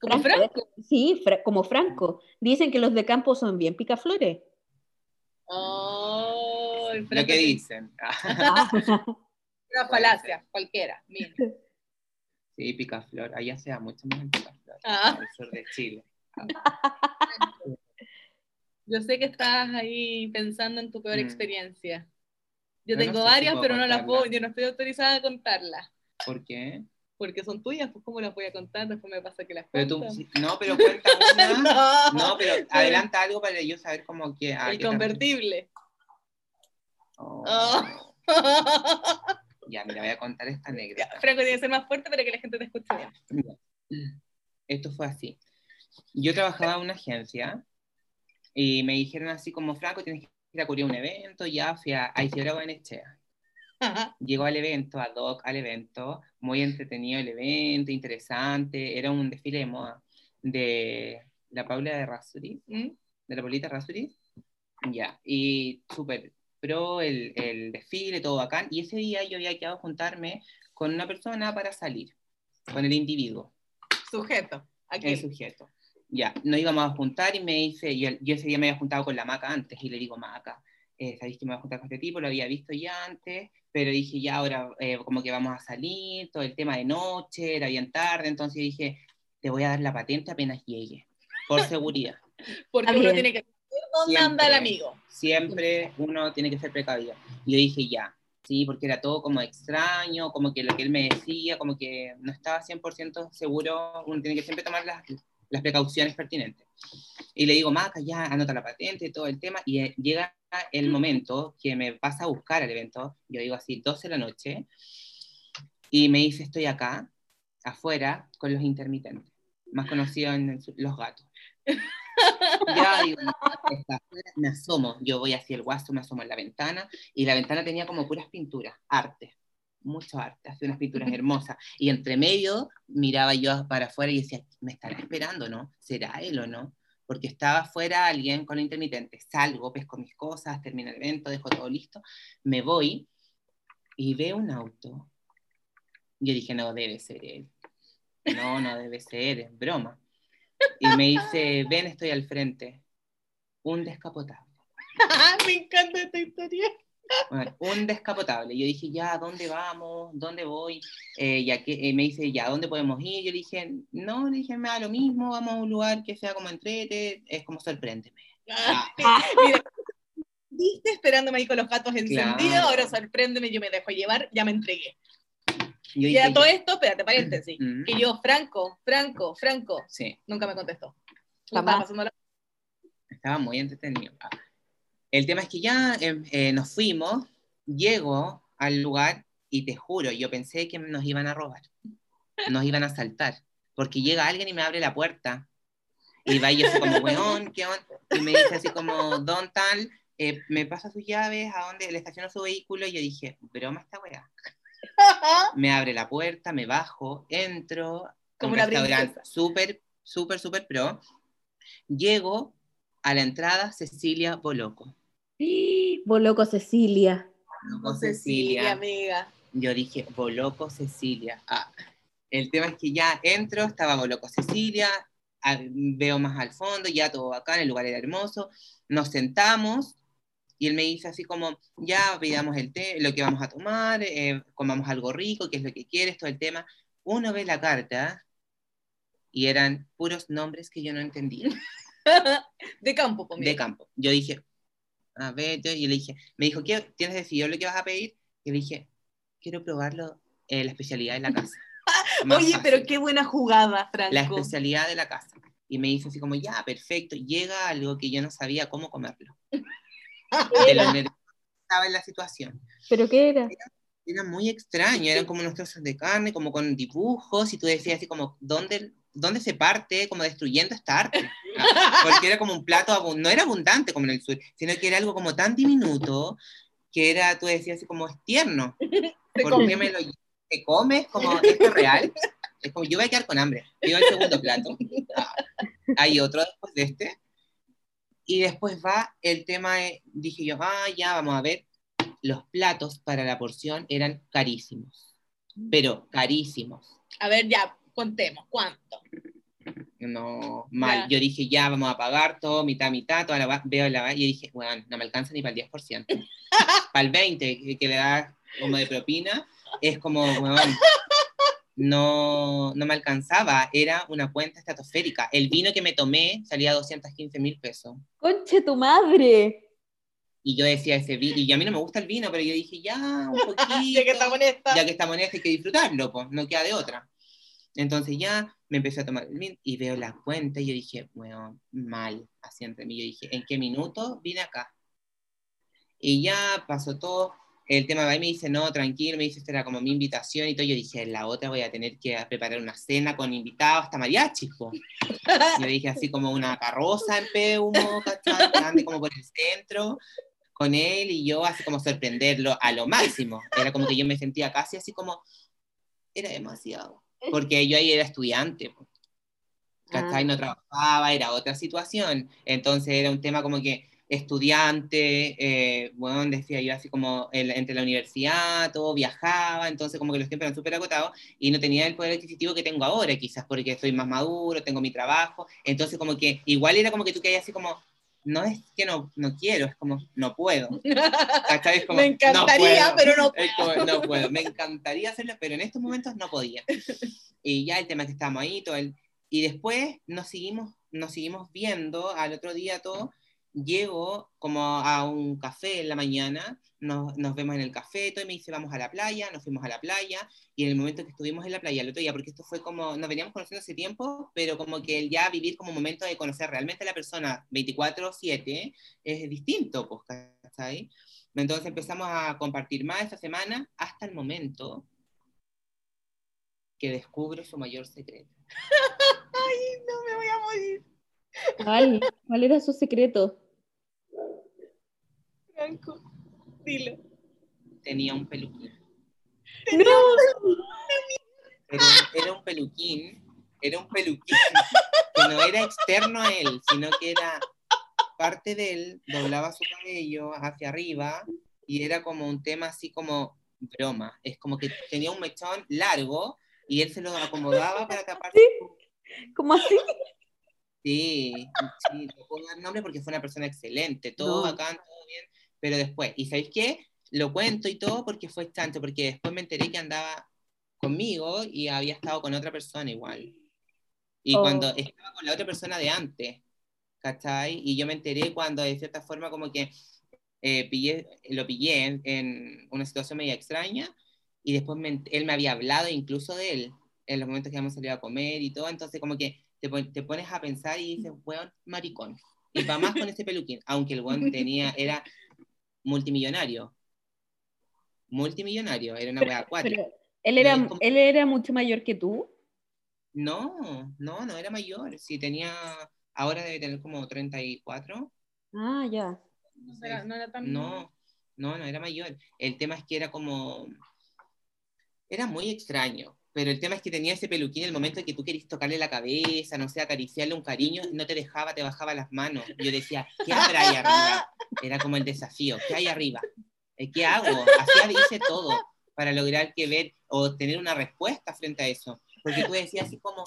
¿Como Franco? Sí, fra- como Franco. Dicen que los de campo son bien picaflores. Ay, Lo que dicen. Una falacia, cualquiera. Mira. Sí, picaflor. Allá se da mucho más en picaflor. Ah. Al sur de Chile. Yo sé que estás ahí pensando en tu peor Mm. experiencia. Yo no tengo sé varias, pero no las puedo, yo no estoy autorizada a contarlas. ¿Por qué? Porque son tuyas, pues ¿cómo las voy a contar? Después me pasa que las Pero tú, cuento. sí, no, pero cuenta una. no, No, pero adelanta algo para yo saber cómo que. a el convertible. Oh. Oh. Ya, mira, voy a contar esta anécdota. Franco tiene que ser más fuerte para que la gente te escuche bien. Esto fue así. yo trabajaba en una agencia y me dijeron así como, Franco, tienes que ir a cubrir un evento, ya fui a, Isidora Buenechea. Llegó al evento, ad hoc al evento, muy entretenido el evento, interesante, era un desfile de moda de la Paula de Rasuri, ¿Mm? de la Paulita Rasuri, ya, y súper pro el, el desfile, todo bacán, y ese día yo había quedado a juntarme con una persona para salir, con el individuo, Sujeto. Aquí. el sujeto. Ya, nos íbamos a juntar y me dice, yo, yo ese día me había juntado con la Maca antes y le digo, Maca, eh, sabéis que me voy a juntar con este tipo, lo había visto ya antes, pero dije, ya ahora eh, como que vamos a salir, todo el tema de noche, era bien tarde, entonces dije, te voy a dar la patente apenas llegue, por seguridad. Porque uno tiene que saber dónde Siempre. anda el amigo. Siempre uno tiene que ser precavido. Y yo dije, ya, sí, porque era todo como extraño, como que lo que él me decía, como que no estaba 100% seguro, uno tiene que siempre tomar las, las precauciones pertinentes. Y le digo, Maca, ya anota la patente, todo el tema, y eh, llega el momento que me pasa a buscar al evento, yo digo así, 12 de la noche, y me dice, estoy acá, afuera, con los intermitentes, más conocidos en los gatos. Ya digo, me asomo, yo voy hacia el guaso, me asomo en la ventana, y la ventana tenía como puras pinturas, arte, mucho arte, hacía unas pinturas hermosas, y entre medio miraba yo para afuera y decía, me estará esperando, ¿no? ¿Será él o no? Porque estaba afuera alguien con intermitente, salgo, pesco mis cosas, termino el evento, dejo todo listo, me voy y veo un auto. Yo dije, no, debe ser él. No, no debe ser, es broma. Y me dice, ven, estoy al frente. Un descapotable. me encanta esta historia. Bueno, un descapotable. Yo dije, ya, ¿dónde vamos? ¿Dónde voy? Eh, ya que, eh, me dice, ya, ¿dónde podemos ir? Yo le dije, no, le dije, me da lo mismo, vamos a un lugar que sea como entrete, es como sorpréndeme. Ah, Mira, viste esperándome ahí con los gatos encendidos, Claro. ahora sorpréndeme, yo me dejo llevar, ya me entregué. yo Y a todo esto, espérate, paréntesis, Mm, que yo, Franco, Franco, Franco, Sí, nunca me contestó. Estaba pasando la- estaba muy entretenido. Ah. El tema es que ya eh, eh, nos fuimos, llego al lugar y te juro, yo pensé que nos iban a robar, nos iban a asaltar, porque llega alguien y me abre la puerta. Y va y yo así como, weón, ¿qué onda? Y me dice así como, don tal, eh, me pasa sus llaves, a dónde le estaciona su vehículo. Y yo dije, broma esta weá. Me abre la puerta, me bajo, entro, Como un una restaurante súper, súper, súper pro. Llego a la entrada Cecilia Boloco. Boloco Cecilia. Boloco Cecilia, amiga. Yo dije, Boloco Cecilia. Ah, el tema es que ya entro, estaba Boloco Cecilia, veo más al fondo, ya todo bacán, el lugar era hermoso. Nos sentamos y él me dice así como, ya pidamos el té, lo que vamos a tomar, eh, comamos algo rico, qué es lo que quieres, todo el tema. Uno ve la carta y eran puros nombres que yo no entendía De campo, pues, de campo. Yo dije, a ver, yo, y le dije, me dijo, ¿qué, ¿tienes decidido lo que vas a pedir? Y le dije, quiero probarlo, eh, la especialidad de la casa. Oye, fácil. pero qué buena jugada, Franco. La especialidad de la casa. Y me dice así como, ya, perfecto, llega algo que yo no sabía cómo comerlo. De lo estaba en la situación. ¿Pero qué era? Era muy extraño, eran como unos trozos de carne, como con dibujos, y tú decías así como, ¿dónde, dónde se parte como destruyendo esta arte? Ah, Porque era como un plato, no era abundante como en el sur, sino que era algo como tan diminuto, que era, tú decías así como, es tierno. ¿Por come. qué me lo te comes? Como, ¿esto es real? Es como, yo voy a quedar con hambre. Pido el segundo plato. Ah, hay otro después de este. Y después va el tema, de- dije yo, ah, ya, vamos a ver. Los platos para la porción eran carísimos. Pero carísimos. A ver, ya, contemos, ¿cuánto? No, mal. Ya. Yo dije, ya, vamos a pagar todo, mitad, mitad, toda la veo la y yo dije, bueno, no me alcanza ni para el 10%. para el 20% que, le da como de propina, es como, weón, no, no me alcanzaba. Era una cuenta estratosférica. El vino que me tomé salía a 215 mil pesos. ¡Conche tu madre! Y yo decía ese vino, y a mí no me gusta el vino, pero yo dije, ya, un poquito. Ya que estamos en esta. ya que estamos en hay que disfrutarlo, pues, no queda de otra. Entonces ya me empecé a tomar el vino y veo la cuenta y yo dije, bueno, mal, así entre mí. Yo dije, ¿en qué minuto vine acá? Y ya pasó todo, el tema va y me dice, no, tranquilo, me dice, esta era como mi invitación y todo. Yo dije, la otra voy a tener que preparar una cena con invitados hasta mariachi, po. Yo dije así como una carroza en Peumo, ¿cachai? Que ande como por el centro con él y yo así como sorprenderlo a lo máximo. Era como que yo me sentía casi así como, era demasiado. Porque yo ahí era estudiante. ¿cachai? Ah. No trabajaba, era otra situación. Entonces era un tema como que estudiante, eh, bueno, decía yo así como el- entre la universidad, todo viajaba, entonces como que los tiempos eran súper agotados y no tenía el poder adquisitivo que tengo ahora, quizás porque soy más maduro, tengo mi trabajo, entonces como que igual era como que tú quedas así como, no es que no, no quiero, es como, no puedo. Es como, Me encantaría, "No puedo". pero no como, no puedo, me encantaría hacerlo, pero en estos momentos no podía. Y ya el tema que estábamos ahí, todo el, y después nos seguimos, nos seguimos viendo al otro día todo. Llego como a un café en la mañana, nos, nos vemos en el café, todo, y me dice, vamos a la playa, nos fuimos a la playa, y en el momento que estuvimos en la playa el otro día, porque esto fue como, nos veníamos conociendo hace tiempo, pero como que el ya vivir como momento de conocer realmente a la persona 24/7 es distinto, pues, ¿cachai? Entonces empezamos a compartir más esa semana hasta el momento que descubro su mayor secreto. Ay, no me voy a morir. ¿Cuál? ¿Cuál era su secreto? Franco, dilo. Tenía un peluquín. ¡No! Era un peluquín, era un peluquín que no era externo a él, sino que era parte de él, doblaba su cabello hacia arriba y era como un tema así como broma. Es como que tenía un mechón largo y él se lo acomodaba para taparse. ¿Cómo así? Sí, sí, no puedo dar nombre porque fue una persona excelente, todo No. bacán, todo bien, pero después, ¿y sabéis qué? Lo cuento y todo porque fue tanto, porque después me enteré que andaba conmigo y había estado con otra persona igual. Y Oh. cuando estaba con la otra persona de antes, ¿cachai? Y yo me enteré cuando de cierta forma como que eh, pillé, lo pillé en, en una situación media extraña y después me él me había hablado incluso de él en los momentos que habíamos salido a comer y todo, entonces como que te, te pones a pensar y dices, weón, maricón. Y va más con ese peluquín, aunque el weón tenía, era multimillonario. Multimillonario, era una wea. Pero él era, como- él era mucho mayor que tú. No, no, no era mayor. Si tenía, ahora debe tener como 34. Ah, ya. No era, no era tan. No, no, no era mayor. El tema es que era como, era muy extraño. Pero el tema es que tenía ese peluquín en el momento en que tú querías tocarle la cabeza, no sé, acariciarle un cariño, no te dejaba, te bajaba las manos. Yo decía, ¿qué habrá ahí arriba? Era como el desafío, ¿qué hay arriba? Eh, ¿Qué hago? Hacía, hice todo para lograr que ver o tener una respuesta frente a eso. Porque tú decías así como,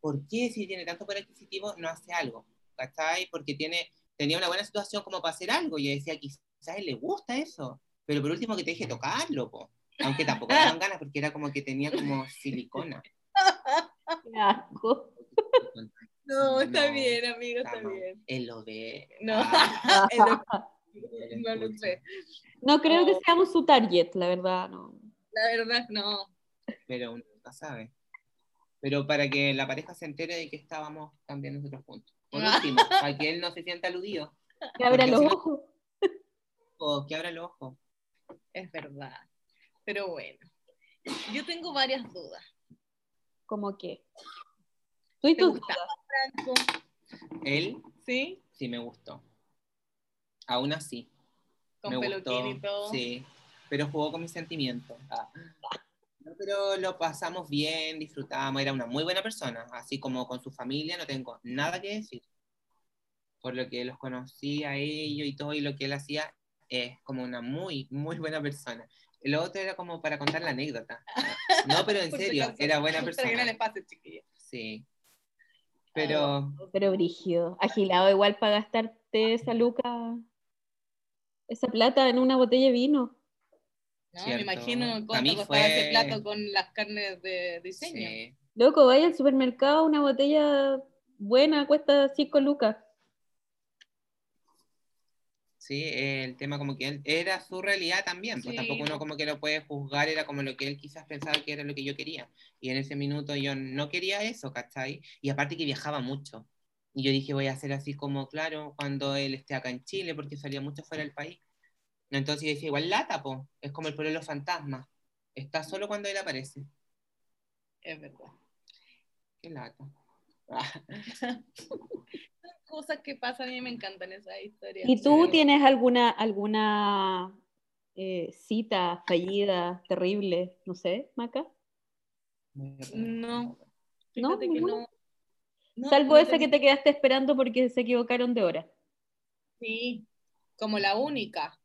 ¿por qué si tiene tanto poder adquisitivo no hace algo? ¿Cachai? Porque tiene, tenía una buena situación como para hacer algo. Yo decía, quizás le gusta eso, pero por último que te deje tocarlo, po. Aunque tampoco me daban ganas porque era como que tenía como silicona. Qué asco. No, está No, bien, amigo, está bien. Él lo ve. No. Ah, no, lo sé. No creo que seamos su target, la verdad, no. La verdad, no. pero uno nunca sabe. Pero para que la pareja se entere de que estábamos también nosotros juntos. Por último, para que él no se sienta aludido, Que abra los ojos. o que abra los ojos. Es verdad. Pero bueno. Yo tengo varias dudas. Como que. Tú y ¿Te tus gustaba dudas. Franco? Él ¿Sí? sí me gustó. Aún así. Con me peluquín gustó, y todo. Sí, pero jugó con mis sentimientos. Ah. No, pero lo pasamos bien, disfrutamos, era una muy buena persona, así como con su familia no tengo nada que decir. Por lo que los conocí a ellos y todo y lo que él hacía es como una muy, muy buena persona. Lo otro era como para contar la anécdota. No, pero en serio, era buena Para que no persona. le pase, chiquilla. Sí. Pero Pero brígido. Agilado igual para gastarte esa luca, esa plata en una botella de vino. No, Cierto. me imagino Para cuánto costaba fue- ese plato con las carnes de diseño. sí, Loco, vaya al supermercado, una botella buena cuesta 5 lucas. Sí, el tema como que él era su realidad también, pues Sí, tampoco uno como que lo puede juzgar, era como lo que él quizás pensaba que era lo que yo quería. Y en ese minuto yo no quería eso, ¿cachai? Y aparte que viajaba mucho. Y yo dije, voy a hacer así como, claro, cuando él esté acá en Chile, porque salía mucho fuera del país. Entonces yo decía, igual lata, po. Es como el pololo fantasma. Está solo cuando él aparece. Es verdad. Qué lata. Cosas que pasan, a mí me encantan esas historias. ¿Y tú Sí. tienes alguna, alguna eh, cita fallida, terrible? No sé, Maca. No. ¿No? Fíjate que ¿Ninguna? no. No, Salvo no esa que te quedaste esperando porque se equivocaron de hora. Sí, como la única.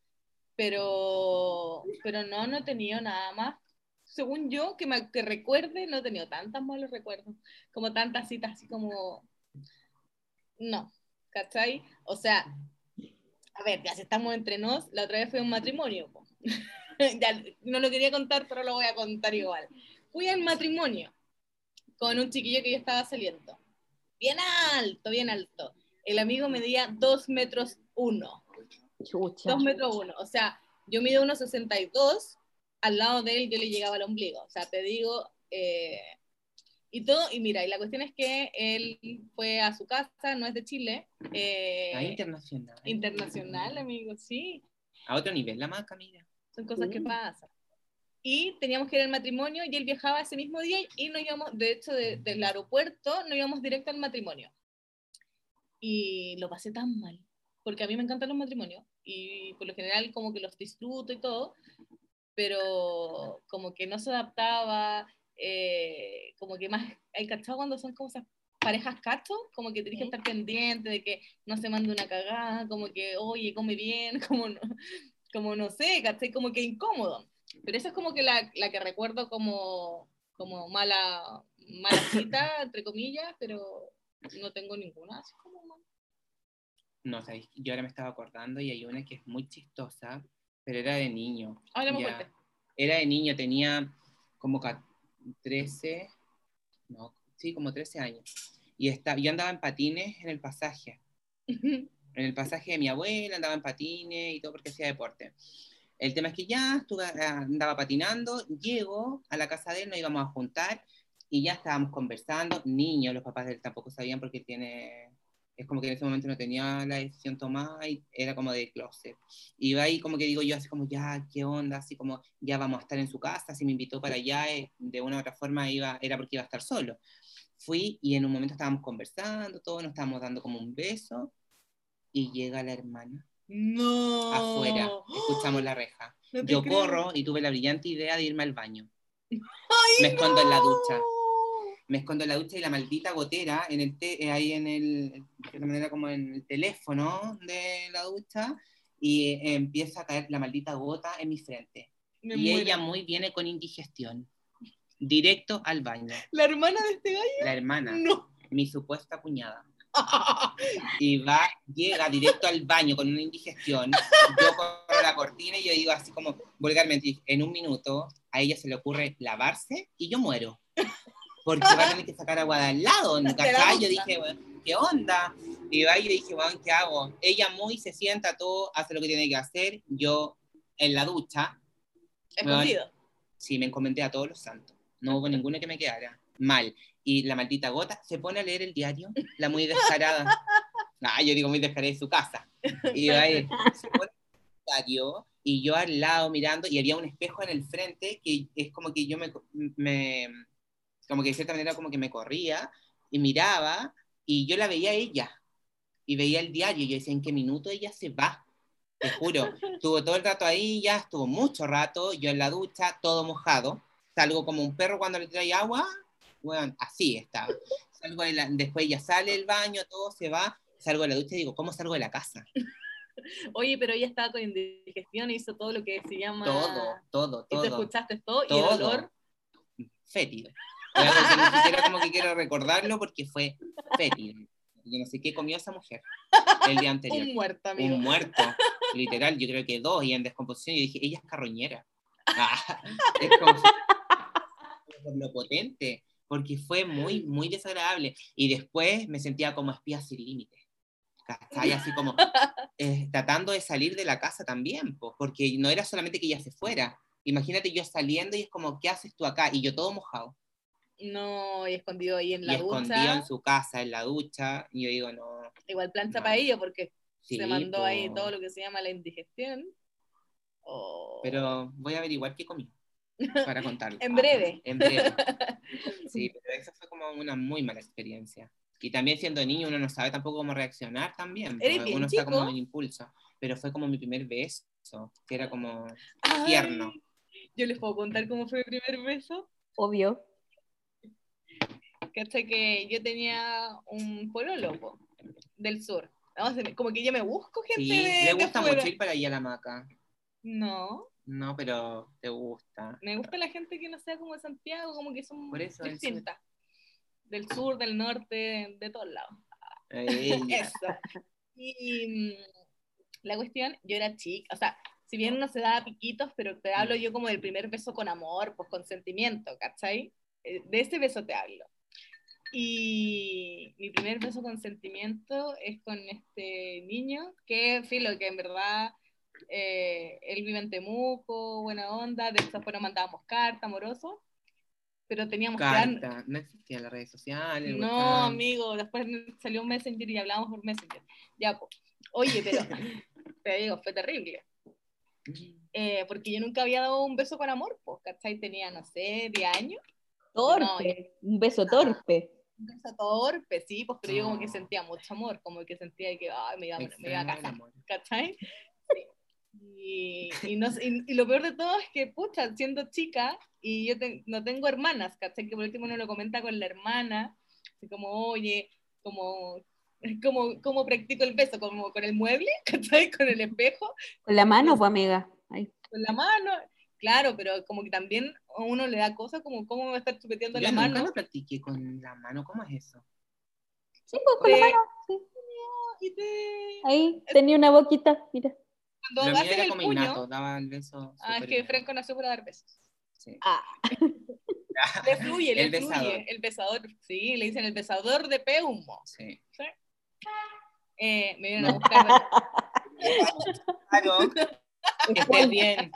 Pero, pero no, no he tenido nada más. Según yo, que, me, que recuerde, no he tenido tantos malos recuerdos. Como tantas citas así como. No, ¿cachai? O sea, a ver, ya si estamos entre nos, la otra vez fue un matrimonio. ya, no lo quería contar, pero lo voy a contar igual. Fui al matrimonio con un chiquillo que yo estaba saliendo. Bien alto, bien alto. El amigo medía dos metros uno. Chucha. Dos metros uno. O sea, yo mido 1,62. Al lado de él yo le llegaba al ombligo. O sea, te digo. eh, y todo, y mira, y la cuestión es que él fue a su casa, no es de Chile. eh, Ah, internacional. internacional, amigo, sí. A otro nivel, la maca, mira. Son cosas que Mm. pasan. Y teníamos que ir al matrimonio y él viajaba ese mismo día y nos íbamos, de hecho, de- del aeropuerto nos íbamos directo al matrimonio. Y lo pasé tan mal, porque a mí me encantan los matrimonios y por lo general como que los disfruto y todo, pero como que no se adaptaba, eh, como que más, hay cachado cuando son como esas parejas cachos, como que tienes que estar pendiente de que no se mande una cagada, como que, oye, come bien, como no, como no sé, ¿cachai? Como que incómodo. Pero esa es como que la, la que recuerdo como, como mala, mala cita, entre comillas, pero no tengo ninguna así como mal. No, sabéis, yo ahora me estaba acordando y hay una que es muy chistosa, pero era de niño. Fuerte. Era de niño, tenía como ca- 13, no, sí, como 13 años. Y está, yo andaba en patines en el pasaje. En el pasaje de mi abuela andaba en patines y todo porque hacía deporte. El tema es que ya estuve, ah, andaba patinando, llego a la casa de él, nos íbamos a juntar y ya estábamos conversando. Niños, los papás de él tampoco sabían porque tiene, es como que en ese momento no tenía la decisión tomada y era como de closet. Y va ahí como que digo yo así como, ya, ¿qué onda? Así como, ya vamos a estar en su casa, si me invitó para allá, eh, de una u otra forma iba, era porque iba a estar solo. Fui y en un momento estábamos conversando, todos nos estábamos dando como un beso y llega la hermana No. afuera, escuchamos la reja. No Yo creo. corro y tuve la brillante idea de irme al baño. ¡Ay, Me escondo en la no! ducha. Me escondo en la ducha y la maldita gotera en el te- eh, ahí en el, de manera como en el teléfono de la ducha y eh, empieza a caer la maldita gota en mi frente. Me y muero. ella muy viene con indigestión. Directo al baño. ¿La hermana de este gallo? La hermana, No. mi supuesta cuñada. y va, llega directo al baño con una indigestión. Yo corro la cortina y yo digo así como vulgarmente, en un minuto a ella se le ocurre lavarse y yo muero. Porque va a tener que sacar agua de al lado. Yo dije, bueno, ¿qué onda? Y yo dije, bueno, ¿qué hago? Ella muy se sienta todo, hace lo que tiene que hacer. Yo en la ducha, Escondido. sí, me encomendé a todos los santos. No hubo ninguno que me quedara mal. Y la maldita gota se pone a leer el diario, la muy descarada. Ah, yo digo muy descarada de su casa. Y va ahí, se pone el diario y yo al lado mirando y había un espejo en el frente que es como que yo me, me como que de cierta manera como que me corría y miraba y yo la veía a ella y veía el diario y yo decía en qué minuto ella se va. Te juro, estuvo todo el rato ahí, ya estuvo mucho rato, yo en la ducha, todo mojado, salgo como un perro cuando le trae agua, bueno, así estaba. Salgo de la- después ya sale el baño, todo se va, salgo de la ducha y digo, ¿cómo salgo de la casa? Oye, pero ella estaba con indigestión, hizo todo lo que se llama. Todo, todo, Y te todo. escuchaste todo, y Todo. el olor. fétido. Que ni siquiera como que quiero recordarlo porque fue fétido. Yo no sé qué comió esa mujer el día anterior. Un muerto, amigo. Un muerto, literal, yo creo que dos, y en descomposición, yo dije, ella es carroñera. Ah, es como por lo potente, porque fue muy, muy desagradable. Y después me sentía como espía sin límites. ¿Cachai? Así como eh, tratando de salir de la casa también, po, porque no era solamente que ella se fuera. Imagínate yo saliendo y es como, ¿qué haces tú acá? Y yo todo mojado. No, y escondido ahí en y la escondido ducha. en su casa, en la ducha. Y yo digo, no. Igual plancha No. para ello, porque sí, se mandó ahí po. todo lo que se llama la indigestión. Oh. Pero voy a averiguar qué comí para contarlo. En breve. En breve. Sí, pero esa fue como una muy mala experiencia. Y también siendo niño uno no sabe tampoco cómo reaccionar también. Eres porque bien uno está como chico. en impulso. Pero fue como mi primer beso, que era como Ay, tierno. Yo les puedo contar cómo fue mi primer beso. Obvio. ¿Cachai? Que yo tenía un pololo po, del sur. No, como que yo me busco gente Sí, de, le de gusta afuera. mucho ir para allá a la maca. No, No, pero te gusta. me gusta la gente que no sea como de Santiago, como que son Por eso, distintas. Del sur, del norte, de todos lados. Eso. Y mm, la cuestión, yo era chica, o sea, si bien no se daba piquitos, pero te hablo yo como del primer beso con amor, pues con sentimiento, ¿cachai? Eh, De ese beso te hablo. Y mi primer beso con sentimiento es con este niño, que filo, que en verdad eh, él vive en Temuco, buena onda, de hecho después nos mandábamos carta, amoroso, pero teníamos que dar- Carta. No existían las redes sociales. no, WhatsApp. amigo, después salió un Messenger y hablábamos por Messenger. Ya, po. Oye, pero te digo, fue terrible. Eh, porque yo nunca había dado un beso con amor, pues, ¿cachai? Tenía, no sé, 10 años. Torpe. Un beso torpe. Un beso torpe, sí, pues, pero yo como que No. sentía mucho amor, como que sentía que ay, me, iba, me iba a casar. ¿cachai? Sí. Y, y, no y- y lo peor de todo es que, pucha, siendo chica, y yo te- no tengo hermanas, ¿cachai? Que por último uno lo comenta con la hermana, así como, oye, como, como, ¿cómo practico el beso? Como con el mueble, ¿cachai? Con el espejo, Con la mano, pues, amiga. Ahí. con la mano. Claro, pero como que también a uno le da cosas como, ¿cómo me va a estar chupeteando Yo la nunca mano? lo practiqué con la mano. ¿Cómo es eso? Sí, pues, con la mano. sí. y te- Ahí tenía una boquita, mira. Cuando en era el como puño, innato, daba el beso. ah, es que bien. Franco nació para dar besos. Sí. Ah, Le fluye, le El fluye. besador. El besador, sí, le dicen el besador de Peumo. Sí. Eh, me vienen a buscar. Claro. Que estés bien.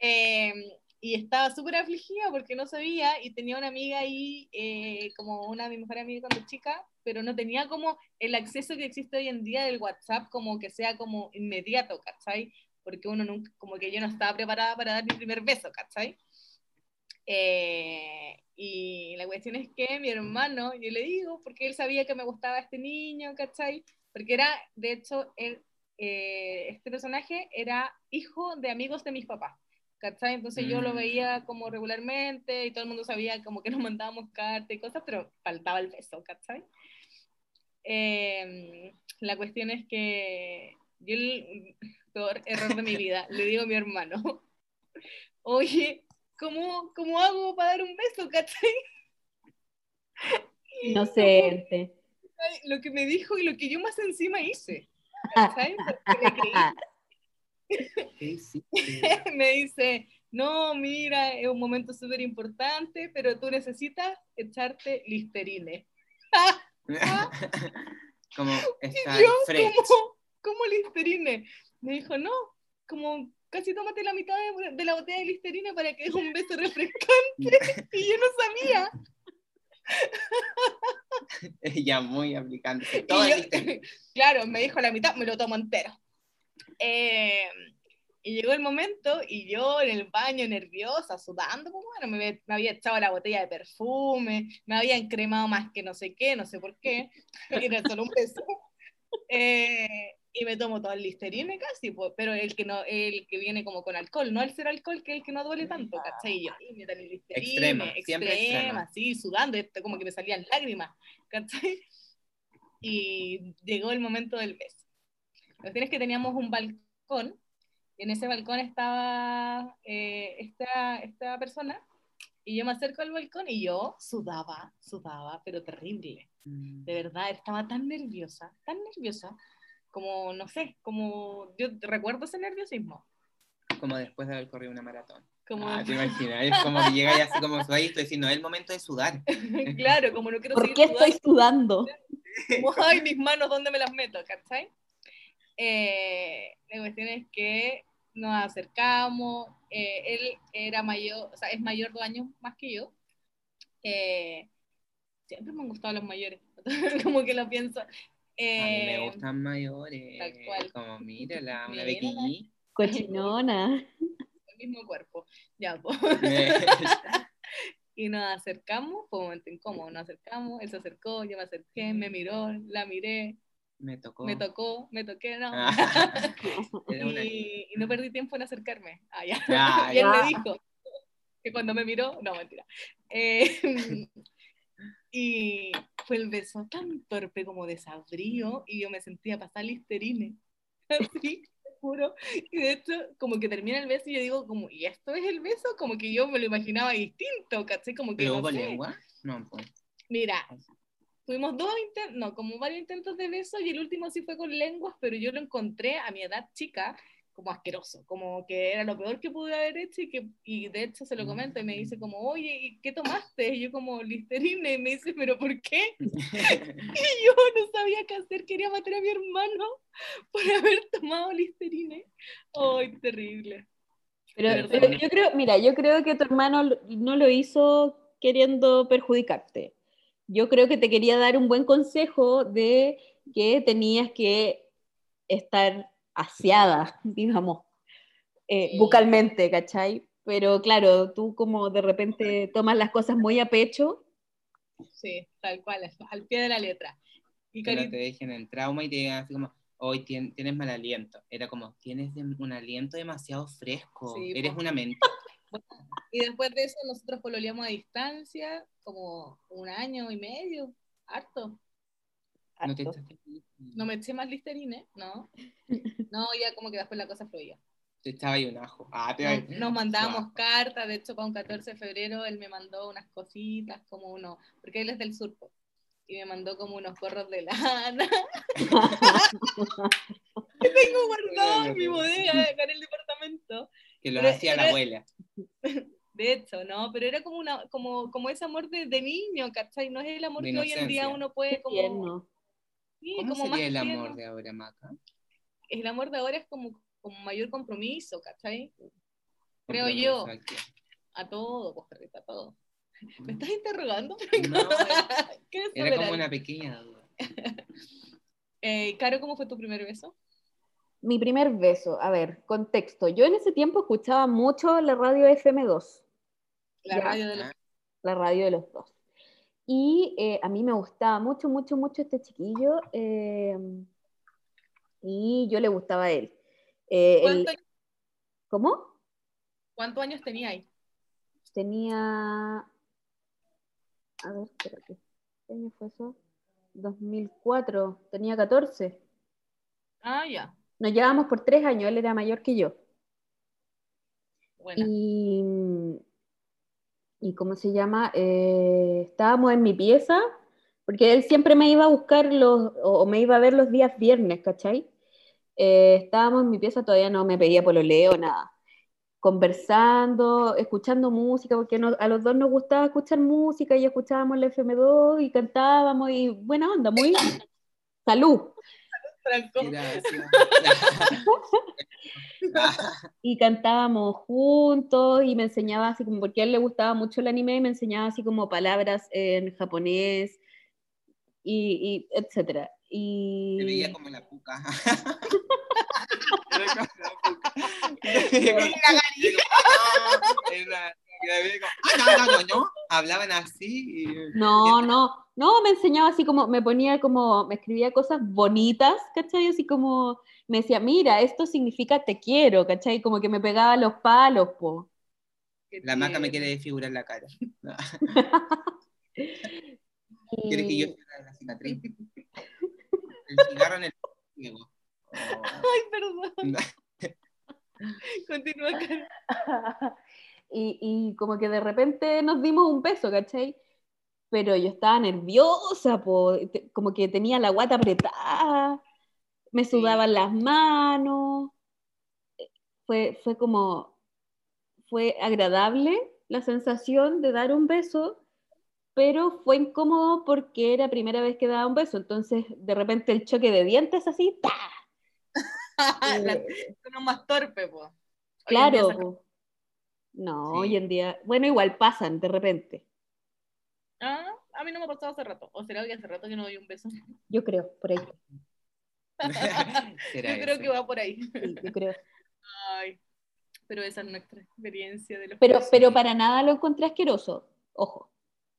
Eh, y estaba súper afligida porque no sabía y tenía una amiga ahí, eh, como una de mis mejores amigas cuando chica, pero no tenía como el acceso que existe hoy en día del WhatsApp, como que sea como inmediato, ¿cachai? Porque uno nunca, como que yo no estaba preparada para dar mi primer beso, ¿cachai? Eh, y la cuestión es que mi hermano, yo le digo, porque él sabía que me gustaba este niño, ¿cachai? Porque era, de hecho, él, eh, este personaje era hijo de amigos de mis papás. ¿Cachai? Entonces yo lo Mm. veía como regularmente y todo el mundo sabía como que nos mandábamos cartas y cosas, pero faltaba el beso, ¿cachai? Eh, la cuestión es que yo, el peor error de mi vida, le digo a mi hermano, oye, ¿cómo, cómo hago para dar un beso, cachai? inocente. Lo que me dijo y lo que yo más encima hice, ¿cachai? Porque le creí. Me dice, no, mira, es un momento súper importante, pero tú necesitas echarte listerine. Como está. ¿cómo, ¿cómo listerine? Me dijo, no, como casi tómate la mitad de, de la botella de listerine para que es un beso refrescante. y yo no sabía. Ella muy aplicando. Y Todo yo- claro, me dijo la mitad, me lo tomo entero. Eh, y llegó el momento y yo en el baño nerviosa, sudando, pues bueno, me, había- me había echado la botella de perfume, me había encremado más que no sé qué, no sé por qué, era solo un beso. Eh, y me tomo todo el listerine casi, pues, pero el que no, el que viene como con alcohol, no el ser alcohol, que es el que no duele tanto, ¿cachai? Y yo, y me dan el listerine, Extrema, siempre extrema. sí, sudando, esto como que me salían lágrimas, ¿cachai? Y llegó el momento del beso. La cuestión es que teníamos un balcón, y en ese balcón estaba eh, esta, esta persona, y yo me acerco al balcón y yo sudaba, sudaba, pero terrible. De verdad, estaba tan nerviosa, tan nerviosa, como, no sé, como yo recuerdo ese nerviosismo. Como después de haber corrido una maratón. Como, Ah, te imaginas, es como que llega y así como ahí, estoy diciendo, es el momento de sudar. claro, como no quiero ¿Por qué estoy sudando? como, ay, mis manos, ¿dónde me las meto? ¿Cachai? Eh, la cuestión es que nos acercamos, eh, él era mayor, o sea, es mayor dos años más que yo. Eh, siempre me han gustado los mayores, como que lo pienso. A mí me Eh, gustan mayores. tal cual. Como mírala, una G. Cochinona. El mismo cuerpo. Ya, pues. y nos acercamos, fue un momento incómodo, nos acercamos, él se acercó, yo me acerqué, me miró, la miré, Me tocó. me tocó, me toqué, no. Ah. Y, y no perdí tiempo en acercarme. Ah, ya. Ah, y él ya. me dijo que cuando me miró, no, mentira. Eh, y fue el beso tan torpe como desabrío y yo me sentía pasar listerine. Así, te juro. Y de hecho, como que termina el beso y yo digo, como, ¿y esto es el beso? Como que yo me lo imaginaba distinto, ¿cachai? Como que ¿Pero no hubo sé. lengua? No, pues. Mira, tuvimos dos intentos, no, como varios intentos de beso y el último sí fue con lenguas, pero yo lo encontré a mi edad chica como asqueroso, como que era lo peor que pude haber hecho y que y de hecho se lo comento y me dice como, oye, ¿y qué tomaste? Y yo como, listerine, y me dice, ¿pero por qué? Y yo no sabía qué hacer, quería matar a mi hermano por haber tomado listerine. ¡Ay, terrible! Pero, Pero yo creo, mira, yo creo que tu hermano no lo hizo queriendo perjudicarte. Yo creo que te quería dar un buen consejo de que tenías que estar aseada, digamos, eh, bucalmente, ¿cachai? Pero claro, tú como de repente tomas las cosas muy a pecho. Sí, tal cual, al pie de la letra. Y Cari- te dejen en trauma y te digan así como, hoy tienes mal aliento. Era como, tienes un aliento demasiado fresco. Sí, Eres una Y después de eso nosotros pololeamos a distancia, como un año y medio, harto. No te No me eché más listerine, ¿no? No, ya como que después la cosa fluía. Te echaba ahí un ajo. Ah, te Nos, nos mandábamos cartas, de hecho para un 14 de febrero él me mandó unas cositas, como uno, porque él es del sur, y me mandó como unos gorros de lana. que tengo guardado en mi bodega acá en el departamento. Que Pero hacía la abuela. De hecho, ¿no? Pero era como una, como, como ese amor de, de niño, ¿cachai? No es el amor que hoy en día uno puede como. tierno. sí, ¿Cómo como más sería el amor tierno. de ahora, Maca? El amor de ahora es como, como mayor compromiso, ¿cachai? Creo yo. Aquí. A todo, pues a todo. ¿Me estás interrogando? No, ¿Qué es era como una pequeña duda. Eh, Caro, ¿cómo fue tu primer beso? Mi primer beso, a ver, contexto. Yo en ese tiempo escuchaba mucho la radio FM2, La Ya. radio de los... La radio de los dos. Y eh, a mí me gustaba mucho, mucho, mucho este chiquillo eh, y yo le gustaba a él. Eh, ¿Cuánto- ¿Cómo? ¿Cuántos años tenía ahí? Tenía... A ver, espérate. ¿Qué año fue eso? 2004, tenía 14. Ah, ya. Nos llevábamos por tres años, él era mayor que yo. Y, y ¿cómo se llama? Eh, estábamos en mi pieza, porque él siempre me iba a buscar los, o me iba a ver los días viernes, ¿cachai? Eh, estábamos en mi pieza, todavía no me pedía pololeo, nada. Conversando, escuchando música, porque no- a los dos nos gustaba escuchar música y escuchábamos la FM2 y cantábamos y buena onda, muy... Salud. Franco. Gracias. y cantábamos juntos y me enseñaba así como, porque a él le gustaba mucho el anime y me enseñaba así como palabras en japonés y, y etcétera. Y Te veía como la puca. Era como la puca. Era como- Era- era Hablaban así. y- no, no, no, me enseñaba así como, me ponía como, me escribía cosas bonitas, ¿cachai? Así como, me decía, mira, esto significa te quiero, ¿cachai? Como que me pegaba los palos, po. La maca me quiere desfigurar la cara. No. Y- Quiere que yo sea la cicatriz. El cigarro en el ciego. Oh. Ay, perdón. Continúa, Caro. y, y como que de repente nos dimos un beso, ¿cachai? Pero yo estaba nerviosa, po, como que tenía la guata apretada, me sudaban las manos, fue, fue como, fue agradable la sensación de dar un beso, pero fue incómodo porque era primera vez que daba un beso, entonces de repente el choque de dientes así, ¡pa! Eh, tono más torpe, po. Claro. No, Sí. hoy en día, bueno, igual pasan de repente, Ah, a mí no me ha pasado hace rato. O será que hace rato que no doy un beso. yo creo, por ahí, Yo creo que va por ahí. sí, yo creo. Ay, pero esa es nuestra experiencia de los Pero, besos. pero para nada lo encontré asqueroso. Ojo.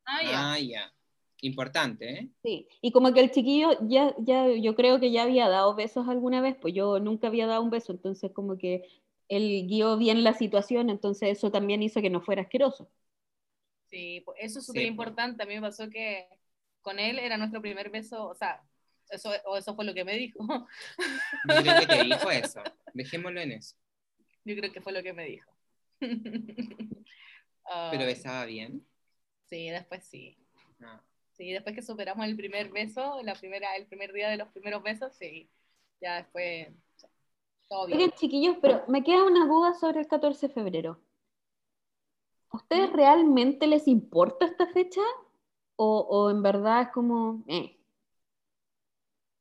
Ah, ya. Ah, ya. Importante, ¿eh? Sí. Y como que el chiquillo ya, ya, yo creo que ya había dado besos alguna vez, pues yo nunca había dado un beso, entonces como que él guió bien la situación, entonces eso también hizo que no fuera asqueroso. Sí, pues eso es súper pues. importante. A mí me pasó que con él era nuestro primer beso, o sea, eso, o eso fue lo que me dijo. Yo creo que te dijo eso. Dejémoslo en eso. Yo creo que fue lo que me dijo. Ah, Pero besaba bien. Sí, después sí. Ah. Sí, después que superamos el primer beso, la primera, el primer día de los primeros besos, sí. Ya después, sí, todo bien. Oigan, chiquillos, pero me queda una duda sobre el 14 de febrero. ¿A ustedes realmente les importa esta fecha? ¿O, o en verdad es como... eh?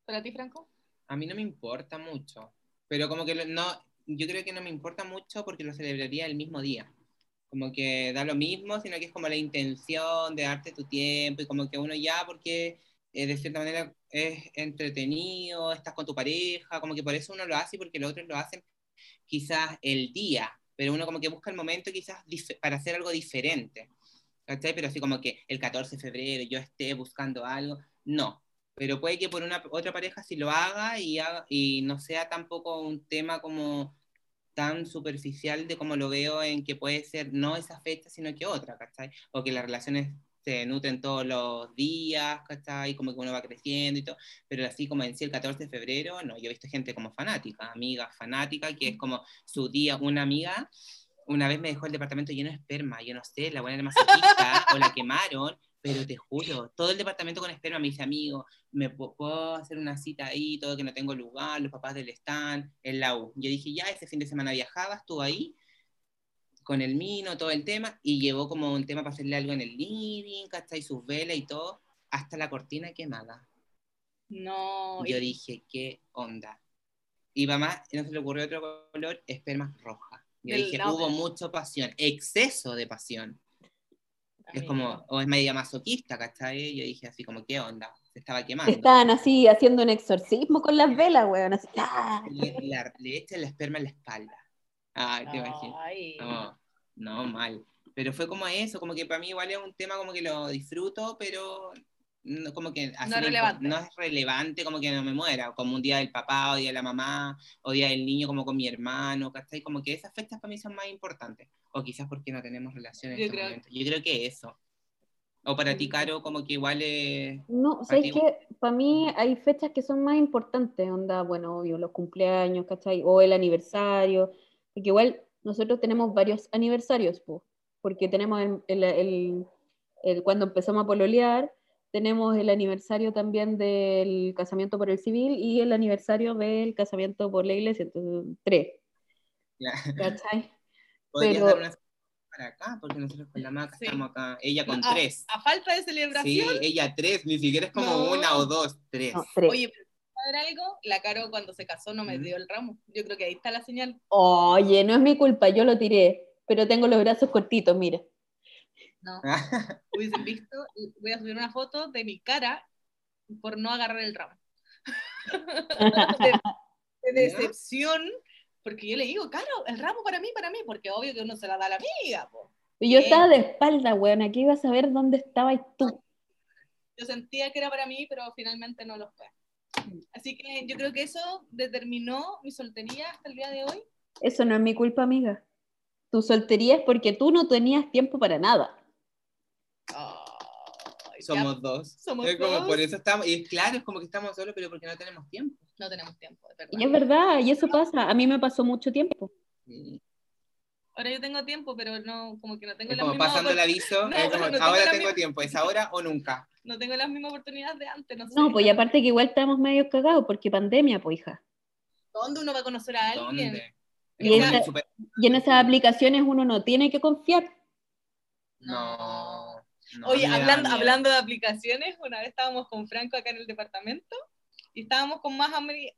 ¿Para ti, Franco? A mí no me importa mucho. Pero como que no, yo creo que no me importa mucho porque lo celebraría el mismo día. Como que da lo mismo, sino que es como la intención de darte tu tiempo y como que uno ya, porque eh, de cierta manera es entretenido, estás con tu pareja, como que por eso uno lo hace y porque los otros lo hacen quizás el día, pero uno como que busca el momento quizás para hacer algo diferente. ¿Cachai? Pero así como que el 14 de febrero yo esté buscando algo, no. Pero puede que por una otra pareja sí lo haga y, haga- y no sea tampoco un tema como tan superficial de como lo veo en que puede ser no esa fecha, sino que otra, ¿cachai? O que las relaciones se nutren todos los días, ¿cachai? Como que uno va creciendo y todo, pero así como en sí el 14 de febrero, no, yo he visto gente como fanática, amiga fanática, que es como su día, una amiga, una vez me dejó el departamento lleno de esperma, yo no sé, la buena era masoquista, o la quemaron, pero te juro, todo el departamento con esperma, me dice, amigo, me pu- puedo hacer una cita ahí, todo que no tengo lugar, los papás del stand, en la U. Yo dije, ya, ese fin de semana viajaba, estuvo ahí, con el mino, todo el tema, y llevó como un tema para hacerle algo en el living, ¿cachai? Sus velas y todo, hasta la cortina quemada. No. Yo dije, ¿qué onda? Y mamá, no se le ocurrió otro color, esperma roja. Yo dije, lado. hubo mucha pasión, exceso de pasión. Es amigo. como, o es media masoquista, ¿cachai? Yo dije así como, ¿qué onda? Se estaba quemando. Estaban así haciendo un exorcismo con las velas, weón. Así, ¡ah! Le, la- le echa la esperma en la espalda. Ay, te imaginas. Ay. No, no, mal. Pero fue como eso, como que para mí igual es un tema como que lo disfruto, pero no, como que así No es relevante. no es relevante como que no me muera, como un día del papá, o día de la mamá, o día del niño como con mi hermano, ¿cachai? Como que esas fechas para mí son más importantes. O quizás porque no tenemos relaciones Yo en creo- momento. Yo creo que eso. O para ti, Caro, como que igual es... No, ¿sabes ti- qué? Para mí hay fechas que son más importantes, onda, bueno, obvio, los cumpleaños, ¿cachai? O el aniversario, porque igual nosotros tenemos varios aniversarios, po, porque tenemos el, el- el- el- cuando empezamos a pololear, tenemos el aniversario también del casamiento por el civil y el aniversario del casamiento por la iglesia, entonces tres, ¿cachai? Pero- dar una para acá, porque nosotros con la maca Sí. estamos acá. Ella con a, tres. a falta de Sí, celebración. ella tres, ni siquiera es como No. una o dos, tres. No, tres. Oye, pero ¿saber algo? La Caro cuando se casó no me dio el ramo. Yo creo que ahí está la señal. Oye, no es mi culpa, yo lo tiré, pero tengo los brazos cortitos, mira. No. Hubiesen visto, voy a subir una foto de mi cara por no agarrar el ramo. de, de decepción, porque yo le digo, Caro, el ramo para mí, para mí, porque obvio que uno se la da a la amiga. po. Y yo estaba de espalda, weón, aquí iba a saber dónde estabas tú. Yo sentía que era para mí, pero finalmente no lo fue. Así que yo creo que eso determinó mi soltería hasta el día de hoy. Eso no es mi culpa, amiga. Tu soltería es porque tú no tenías tiempo para nada. Ya Somos dos. Somos es como dos. por eso estamos, y claro, es como que estamos solos, pero porque no tenemos tiempo. no tenemos tiempo, es verdad. Y es verdad, y eso pasa. A mí me pasó mucho tiempo. Sí. Ahora yo tengo tiempo, pero no, como que no tengo Es las como pasando el aviso, No, es como, no ahora la tengo tiempo, es ahora o nunca. No tengo las mismas oportunidades de antes, no sé. No, pues y aparte que igual estamos medio cagados porque pandemia, pues hija. ¿Dónde uno va a conocer a alguien? ¿Dónde? Y esa- Y en esas aplicaciones uno no tiene que confiar. No. no, Oye, hablando, hablando de aplicaciones, una vez estábamos con Franco acá en el departamento y estábamos con más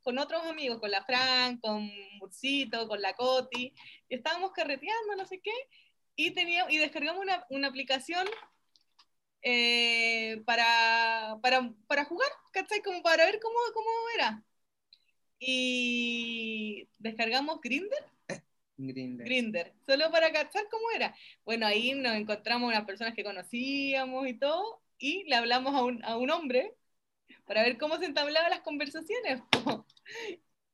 con otros amigos, con la Fran, con Mursito, con la Coti, y estábamos carreteando, no sé qué, y, teníamos, y descargamos una, una aplicación eh, para, para, para jugar, ¿cachai? Como para ver cómo, cómo era. Y descargamos Grindr Grindr. Grinder, solo para cachar cómo era. Bueno, ahí nos encontramos unas personas que conocíamos y todo, y le hablamos a un, a un hombre para ver cómo se entablaban las conversaciones.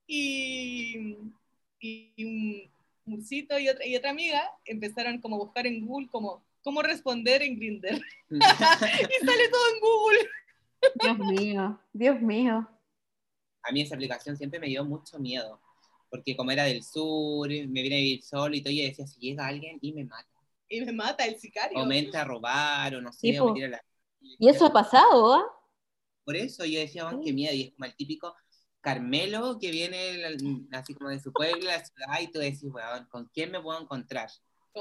Y, y un Murcito y otra, y otra amiga empezaron como a buscar en Google como cómo responder en Grinder. y sale todo en Google. Dios mío, Dios mío. A mí esa aplicación siempre me dio mucho miedo, porque como era del sur, me vine a vivir solo y todo, yo decía, si llega alguien y me mata, Y me mata el sicario. o me entra a robar, o no sé, Sí, o me tira la... Y eso ha pasado, ¿ah? Por eso yo decía, "Oh, qué miedo, y es como el típico Carmelo que viene así como de su pueblo, la ciudad, y tú decís, weón, ¿con quién me puedo encontrar?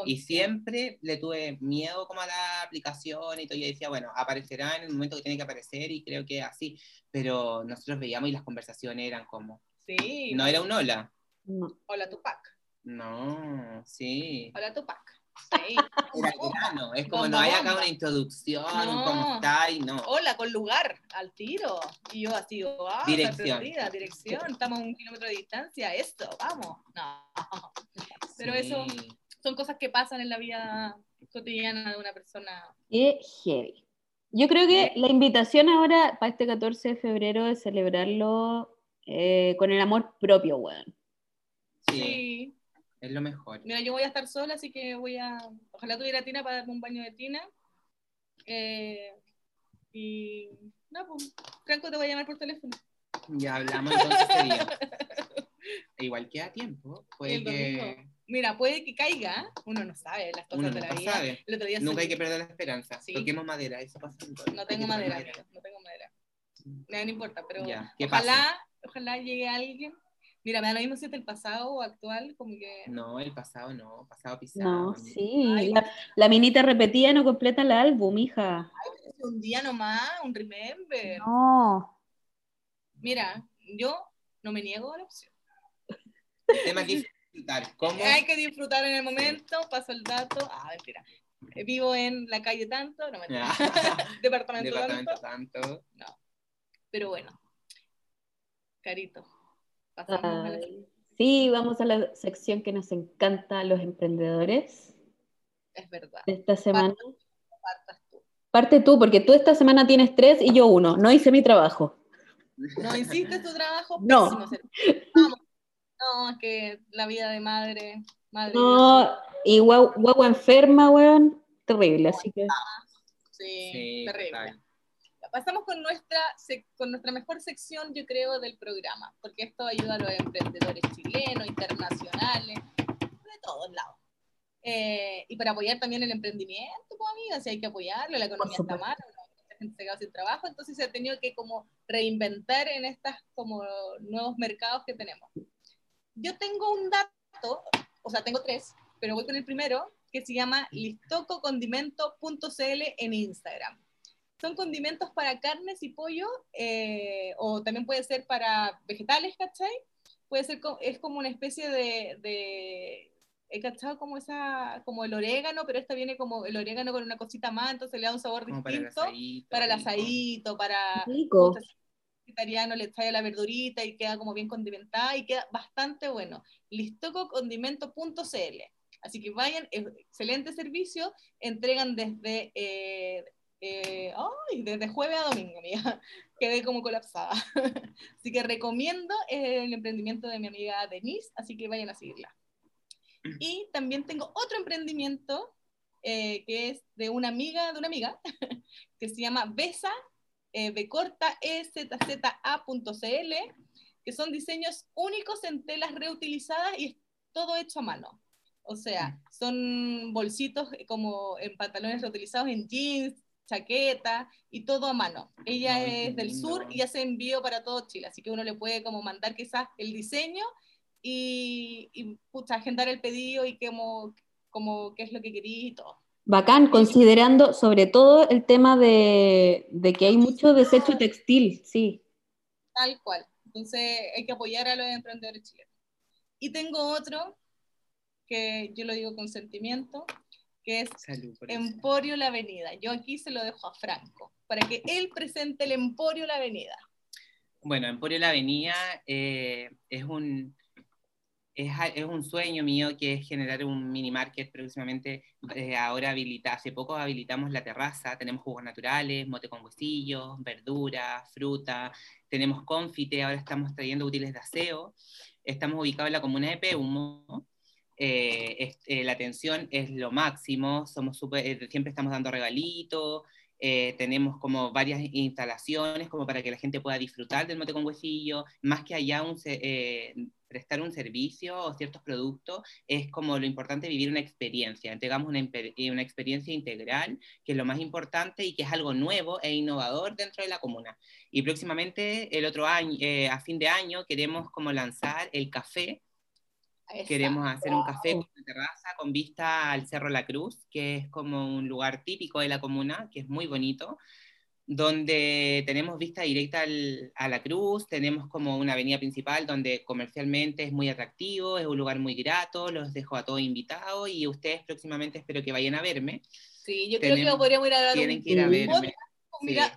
Y siempre le tuve miedo como a la aplicación y todo. Yo decía, bueno, aparecerá en el momento que tiene que aparecer y creo que es así. Pero nosotros veíamos y las conversaciones eran como, Sí. no era un hola. No. Hola Tupac. No, sí. Hola Tupac. Sí. Era grano. Es como, Bomba, no hay acá bomba. una introducción, No. ¿cómo estáis? No. Hola, con lugar, al tiro. Y yo así, ah, Dirección. perdida, dirección, estamos a un kilómetro de distancia, esto, vamos. No. Pero eso. Son cosas que pasan en la vida cotidiana de una persona. Qué heavy. Yo creo que la invitación ahora para este 14 de febrero es celebrarlo eh, con el amor propio, weón. Sí, Sí. es lo mejor. Mira, yo voy a estar sola, así que voy a. Ojalá tuviera tina para darme un baño de tina. Eh, y. No, pues, Franco te voy a llamar por teléfono. Ya hablamos entonces día. E Igual queda tiempo. Puede que. Mira, puede que caiga, uno no sabe las cosas uno de la vida. sabe. El otro día Nunca hay que perder la esperanza. Sí. Toquemos madera, eso pasa. No tengo madera, no tengo madera. No, no importa, pero Ya, ¿qué ojalá, ojalá llegue alguien. Mira, me da lo mismo si es del pasado o actual, como que. No, el pasado no, pasado pisado. No, sí. Ay. La, la minita repetida no completa el álbum, hija. Un día nomás, un remember. No. Mira, yo no me niego a la opción. El tema es disfrutar. ¿Cómo? Hay que disfrutar en el momento, paso el dato. Ah, mentira. Vivo en la calle tanto, no mentira. Departamento, Departamento tanto. tanto. Pero bueno. Carito. Pasamos a la. Sí, vamos a la sección que nos encanta, los emprendedores Es verdad. esta semana. Partas tú. Parte tú, porque tú esta semana tienes tres y yo uno. No hice mi trabajo. No hiciste tu trabajo. No. Pésimo, Vamos. No, es que la vida de madre. madre No, y guagua enferma, weón. Terrible, así que. Sí, Sí, terrible. total. Pasamos con nuestra, con nuestra mejor sección, yo creo, del programa, porque esto ayuda a los emprendedores chilenos, internacionales, de todos lados. Eh, y para apoyar también el emprendimiento, pues amigas, si hay que apoyarlo, la economía está mal, la gente se queda sin trabajo, entonces se ha tenido que como reinventar en estos como nuevos mercados que tenemos. Yo tengo un dato, o sea, tengo tres, pero voy con el primero, que se llama listococondimento.cl en Instagram son condimentos para carnes y pollo, eh, o también puede ser para vegetales, ¿cachai? Puede ser, es como una especie de, de he cachado como esa, como el orégano, pero esta viene como el orégano con una cosita más, entonces le da un sabor Como para el distinto, asadito. para el asadito, para Rico. Vegetariano, le trae la verdurita y queda como bien condimentada y queda bastante bueno. Listococondimento.cl Así que vayan, excelente servicio, entregan desde, eh, eh, ay, desde jueves a domingo, amiga. Quedé como colapsada. así que recomiendo el emprendimiento de mi amiga Denise, así que vayan a seguirla. Y también tengo otro emprendimiento eh, que es de una amiga de una amiga que se llama Besa eh, bcorta ezza.cl, que son diseños únicos en telas reutilizadas y es todo hecho a mano. O sea, son bolsitos como en pantalones reutilizados en jeans, chaqueta y todo a mano. Ella Ay, es del lindo. sur y hace envío para todo Chile, así que uno le puede como mandar quizás el diseño y, y pucha, agendar el pedido y como, como qué es lo que quería y todo. Bacán, considerando sobre todo el tema de, de que hay mucho desecho textil, sí. Tal cual. Entonces hay que apoyar a los emprendedores chilenos. Y tengo otro que yo lo digo con sentimiento, que es Salud. Emporio La Avenida. Yo aquí se lo dejo a Franco, para que él presente el Emporio La Avenida. Bueno, Emporio La Avenida eh, es un es, es, un sueño mío que es generar un mini market próximamente. Eh, ahora habilita, hace poco habilitamos la terraza, tenemos jugos naturales, mote con huesillos, verdura, fruta, tenemos confite, ahora estamos trayendo útiles de aseo. Estamos ubicados en la comuna de Peumo. Eh, eh, la atención es lo máximo, somos super, siempre estamos dando regalitos, tenemos como varias instalaciones como para que la gente pueda disfrutar del mote con huesillo, más que allá un, prestar un servicio o ciertos productos, es como lo importante vivir una experiencia. Entregamos una, eh, una, experiencia integral, que es lo más importante y que es algo nuevo e innovador dentro de la comuna. Y próximamente, el otro año, eh, a fin de año, queremos como lanzar el café. Queremos hacer un café con una terraza con vista al Cerro La Cruz, que es como un lugar típico de la comuna, que es muy bonito donde tenemos vista directa a la cruz, tenemos como una avenida principal donde comercialmente es muy atractivo, es un lugar muy grato, los dejo a todos invitados y ustedes próximamente espero que vayan a verme. Sí, yo creo que podríamos ir a dar tienen que ir a verme.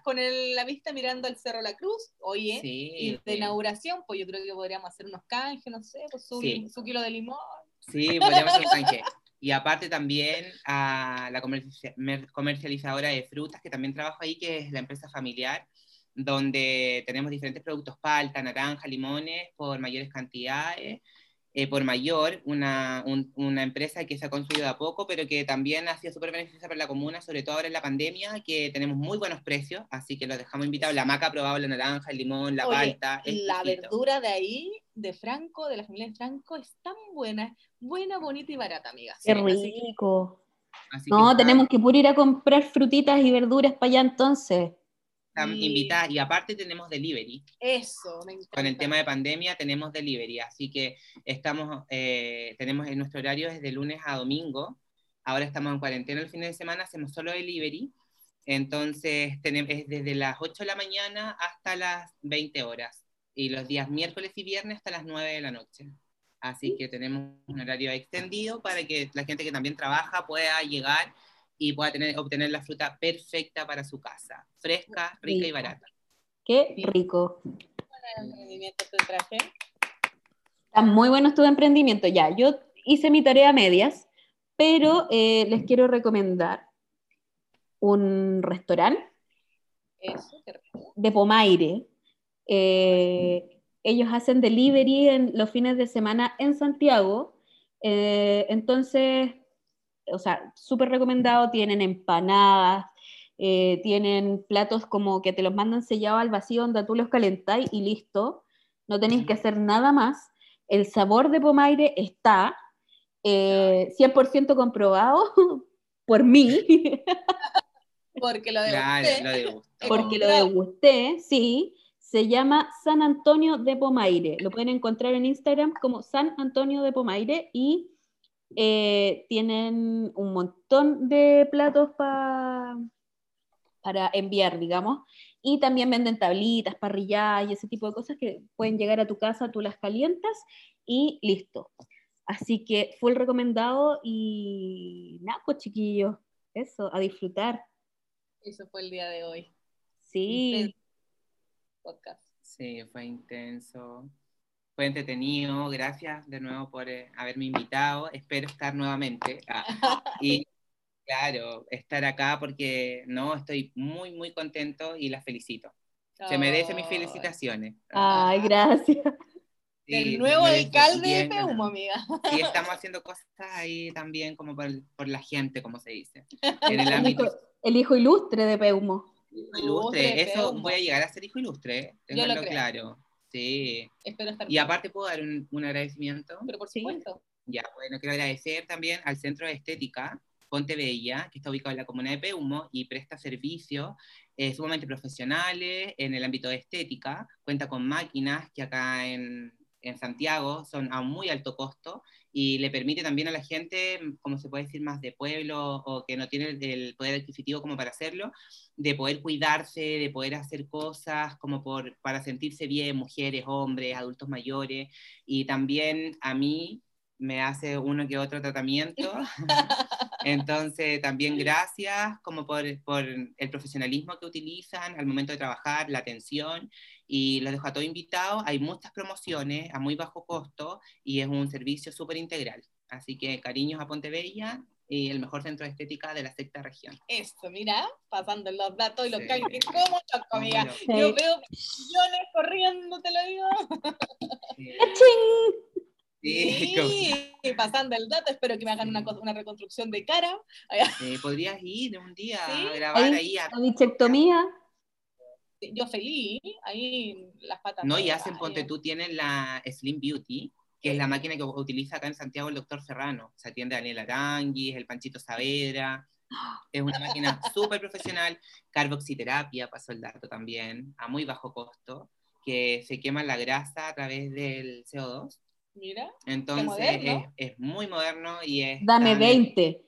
Con, la vista mirando al Cerro La Cruz, oye, y de inauguración, pues yo creo que podríamos hacer unos canjes, no sé, pues su, su kilo de limón. Sí, podríamos hacer un canje. Y aparte también a la comercializadora de frutas, que también trabajo ahí, que es la empresa familiar, donde tenemos diferentes productos, palta, naranja, limones, por mayores cantidades, eh, por mayor, una, una, empresa que se ha construido a poco, pero que también ha sido súper beneficiosa para la comuna, sobre todo ahora en la pandemia, que tenemos muy buenos precios, así que los dejamos invitados. La maca ha probado la naranja, el limón, la palta. La verdura de ahí, de Franco, de la familia de Franco, es tan buena, buena, bonita y barata, amiga. Qué rico. no, tenemos que puro ir a comprar frutitas y verduras para allá entonces. Invitar, y aparte tenemos delivery. Eso, me Con el tema de pandemia tenemos delivery, así que estamos, eh, tenemos en nuestro horario es de lunes a domingo. Ahora estamos en cuarentena el fin de semana, hacemos solo delivery. Entonces tenemos, es desde las 8 de la mañana hasta las 20 horas. Y los días miércoles y viernes hasta las 9 de la noche. Así que tenemos un horario extendido para que la gente que también trabaja pueda llegar y pueda tener, obtener la fruta perfecta para su casa, fresca, rica y barata. Qué rico. Está muy bueno tu emprendimiento. Ya, yo hice mi tarea a medias, pero eh, les quiero recomendar un restaurante de Pomaire. Eh, ellos hacen delivery en los fines de semana en Santiago. Eh, entonces, o sea, súper recomendado, tienen empanadas, eh, tienen platos como que te los mandan sellados al vacío donde tú los calentáis y listo, no tenéis que hacer nada más. El sabor de Pomaire está 100% eh, comprobado por mí. Porque lo degusté. Porque lo degusté, sí. Se llama San Antonio de Pomaire. Lo pueden encontrar en Instagram como San Antonio de Pomaire y eh, tienen un montón de platos para enviar, digamos, y también venden tablitas, parrilladas y ese tipo de cosas que pueden llegar a tu casa, tú las calientas y listo. Así que full recomendado y nada, pues chiquillos, eso, a disfrutar. Eso fue el día de hoy. Sí. Podcast. Sí, fue intenso fue entretenido, gracias de nuevo por eh, haberme invitado, espero estar nuevamente. Ah, y claro, estar acá porque no, estoy muy, muy contento y la felicito. Se merece mis felicitaciones. Ay, gracias. el nuevo alcalde de Peumo, amiga. Sí, estamos haciendo cosas ahí también como por, por la gente, como se dice. En el, ámbito... el hijo ilustre de Peumo. ilustre, eso voy a llegar a ser hijo ilustre, tenganlo claro. Sí. Espero estar y aparte puedo dar un, un agradecimiento. Pero por supuesto. Ya, bueno, quiero agradecer también al Centro de Estética Ponte Bella, que está ubicado en la comuna de Peumo y presta servicios eh, sumamente profesionales en el ámbito de estética. Cuenta con máquinas que acá en, en Santiago son a muy alto costo y le permite también a la gente, como se puede decir, más de pueblo o que no tiene el poder adquisitivo como para hacerlo, de poder cuidarse, de poder hacer cosas como por, para sentirse bien, mujeres, hombres, adultos mayores. Y también a mí me hace uno que otro tratamiento. Entonces, también gracias como por, por, el profesionalismo que utilizan al momento de trabajar, la atención y los dejo a todos invitados. Hay muchas promociones a muy bajo costo y es un servicio súper integral. Así que cariños a Pontebella y el mejor centro de estética de la sexta región. Eso, mira, pasando los datos y los cálculos, ¿cómo loco, amiga? Sí. Yo veo millones corriendo, te lo digo. Sí, ¡Ching! sí, como- Sí, pasando el dato, espero que me hagan una, una reconstrucción de cara. eh, podrías ir un día Sí. a grabar Ahí, ahí. a- La bichectomía. Yo feliz, ahí las patas. no, y hacen, ponte tú, tienen la Slim Beauty, que es la máquina que utiliza acá en Santiago el doctor Serrano. Se atiende a Daniel Aranguis, el Panchito Saavedra. Es una máquina súper profesional. Carboxiterapia, pasó el dato también, a muy bajo costo, que se quema la grasa a través del CO2. Mira, Entonces moderno. es, es muy moderno y es... Dame tan- 20.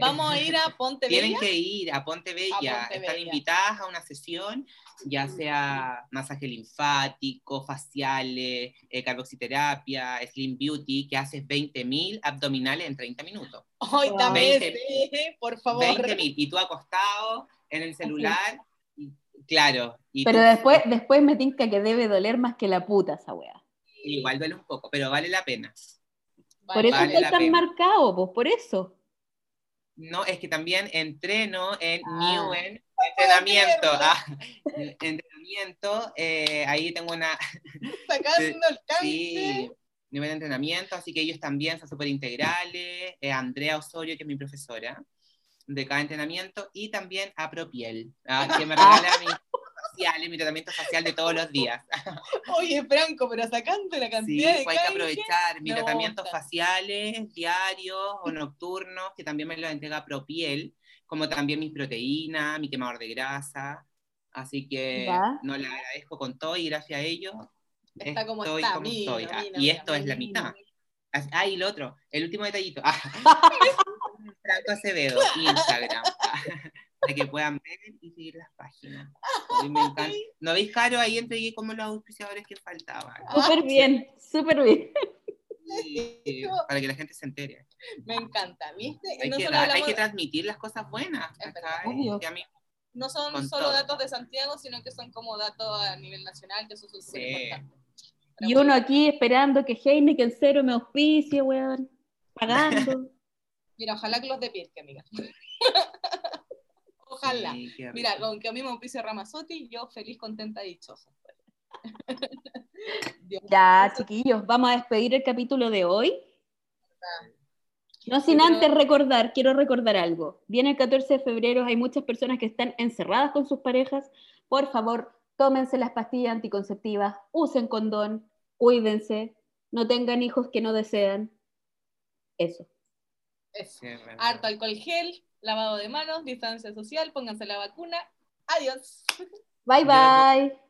Vamos a ir a Ponte Tienen que ir a Ponte Bella. A Ponte Están Bella. invitadas a una sesión, ya sea masaje linfático, faciales, eh, carboxiterapia, slim beauty, que haces 20.000 abdominales en 30 minutos. Wow. 20. ese, por favor. 20.000. Y tú acostado en el celular, y- claro. Y Pero tú- después, después me tinca que debe doler más que la puta esa wea. Igual duele un poco, pero vale la pena. Por Vale, eso Vale estoy tan pena. marcado, pues por eso. No, es que también entreno en Ah. Newen, entrenamiento. ah, entrenamiento, eh, ahí tengo una, Sacando el cáncer. Sí, nivel de entrenamiento, así que ellos también son súper integrales. eh, Andrea Osorio, que es mi profesora de cada entrenamiento, y también a Propiel, ah, que me regala mis faciales, mi tratamiento facial de todos los días. Oye, Franco, pero sacando la Sí, cantidad de pues hay que aprovechar mis tratamientos faciales diarios o nocturnos, que también me los entrega Propiel, como también mis proteínas, mi quemador de grasa. Así que Ya. no le agradezco con todo y gracias a ellos Está como estoy está, como mira, estoy. Ah, mira, y esto es la mitad. Ah, y el otro, el último detallito. Ah, Franco Acevedo, Instagram. Ah, Para que puedan ver y seguir las páginas. Me encanta. ¿No veis, Caro? Ahí entregué como los auspiciadores que faltaban. Súper bien, súper bien. Sí, para que la gente se entere. Me encanta, ¿viste? Hay, no, que, solo dar- hay hablamos- que transmitir las cosas buenas. Mí- no son solo todo. datos de Santiago, sino que son como datos a nivel nacional, que eso es súper Sí. importante. Pero Y bueno, uno aquí esperando que Heineken cero me auspicie, weón. Pagando. Mira, ojalá que los de amiga. ojalá. Sí, Mira, con que a mí me auspicie Ramazotti, yo feliz, contenta y dichosa. Ya, chiquillos, vamos a despedir el capítulo de hoy. No sin antes recordar, quiero recordar algo. Viene el 14 de febrero, hay muchas personas que están encerradas con sus parejas. Por favor, tómense las pastillas anticonceptivas, usen condón, cuídense, no tengan hijos que no desean. Eso. Eso. Harto alcohol gel, lavado de manos, distancia social, pónganse la vacuna. Adiós. Bye bye.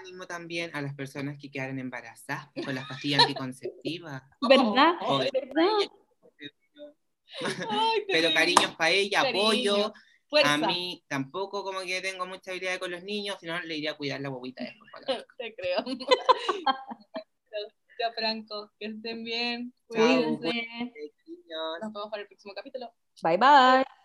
Ánimo también a las personas que quedaron embarazadas con las pastillas anticonceptivas. ¿Verdad? Joder. ¿Verdad? Ay, te Pero cariños para ella, Cariño. apoyo. Fuerza. A mí tampoco como que tengo mucha habilidad con los niños, sino le iría a cuidar la bobita después. para la- Te creo. Ya, Franco, que estén bien. Chao. Cuídense. Nos vemos para el próximo capítulo. Bye bye.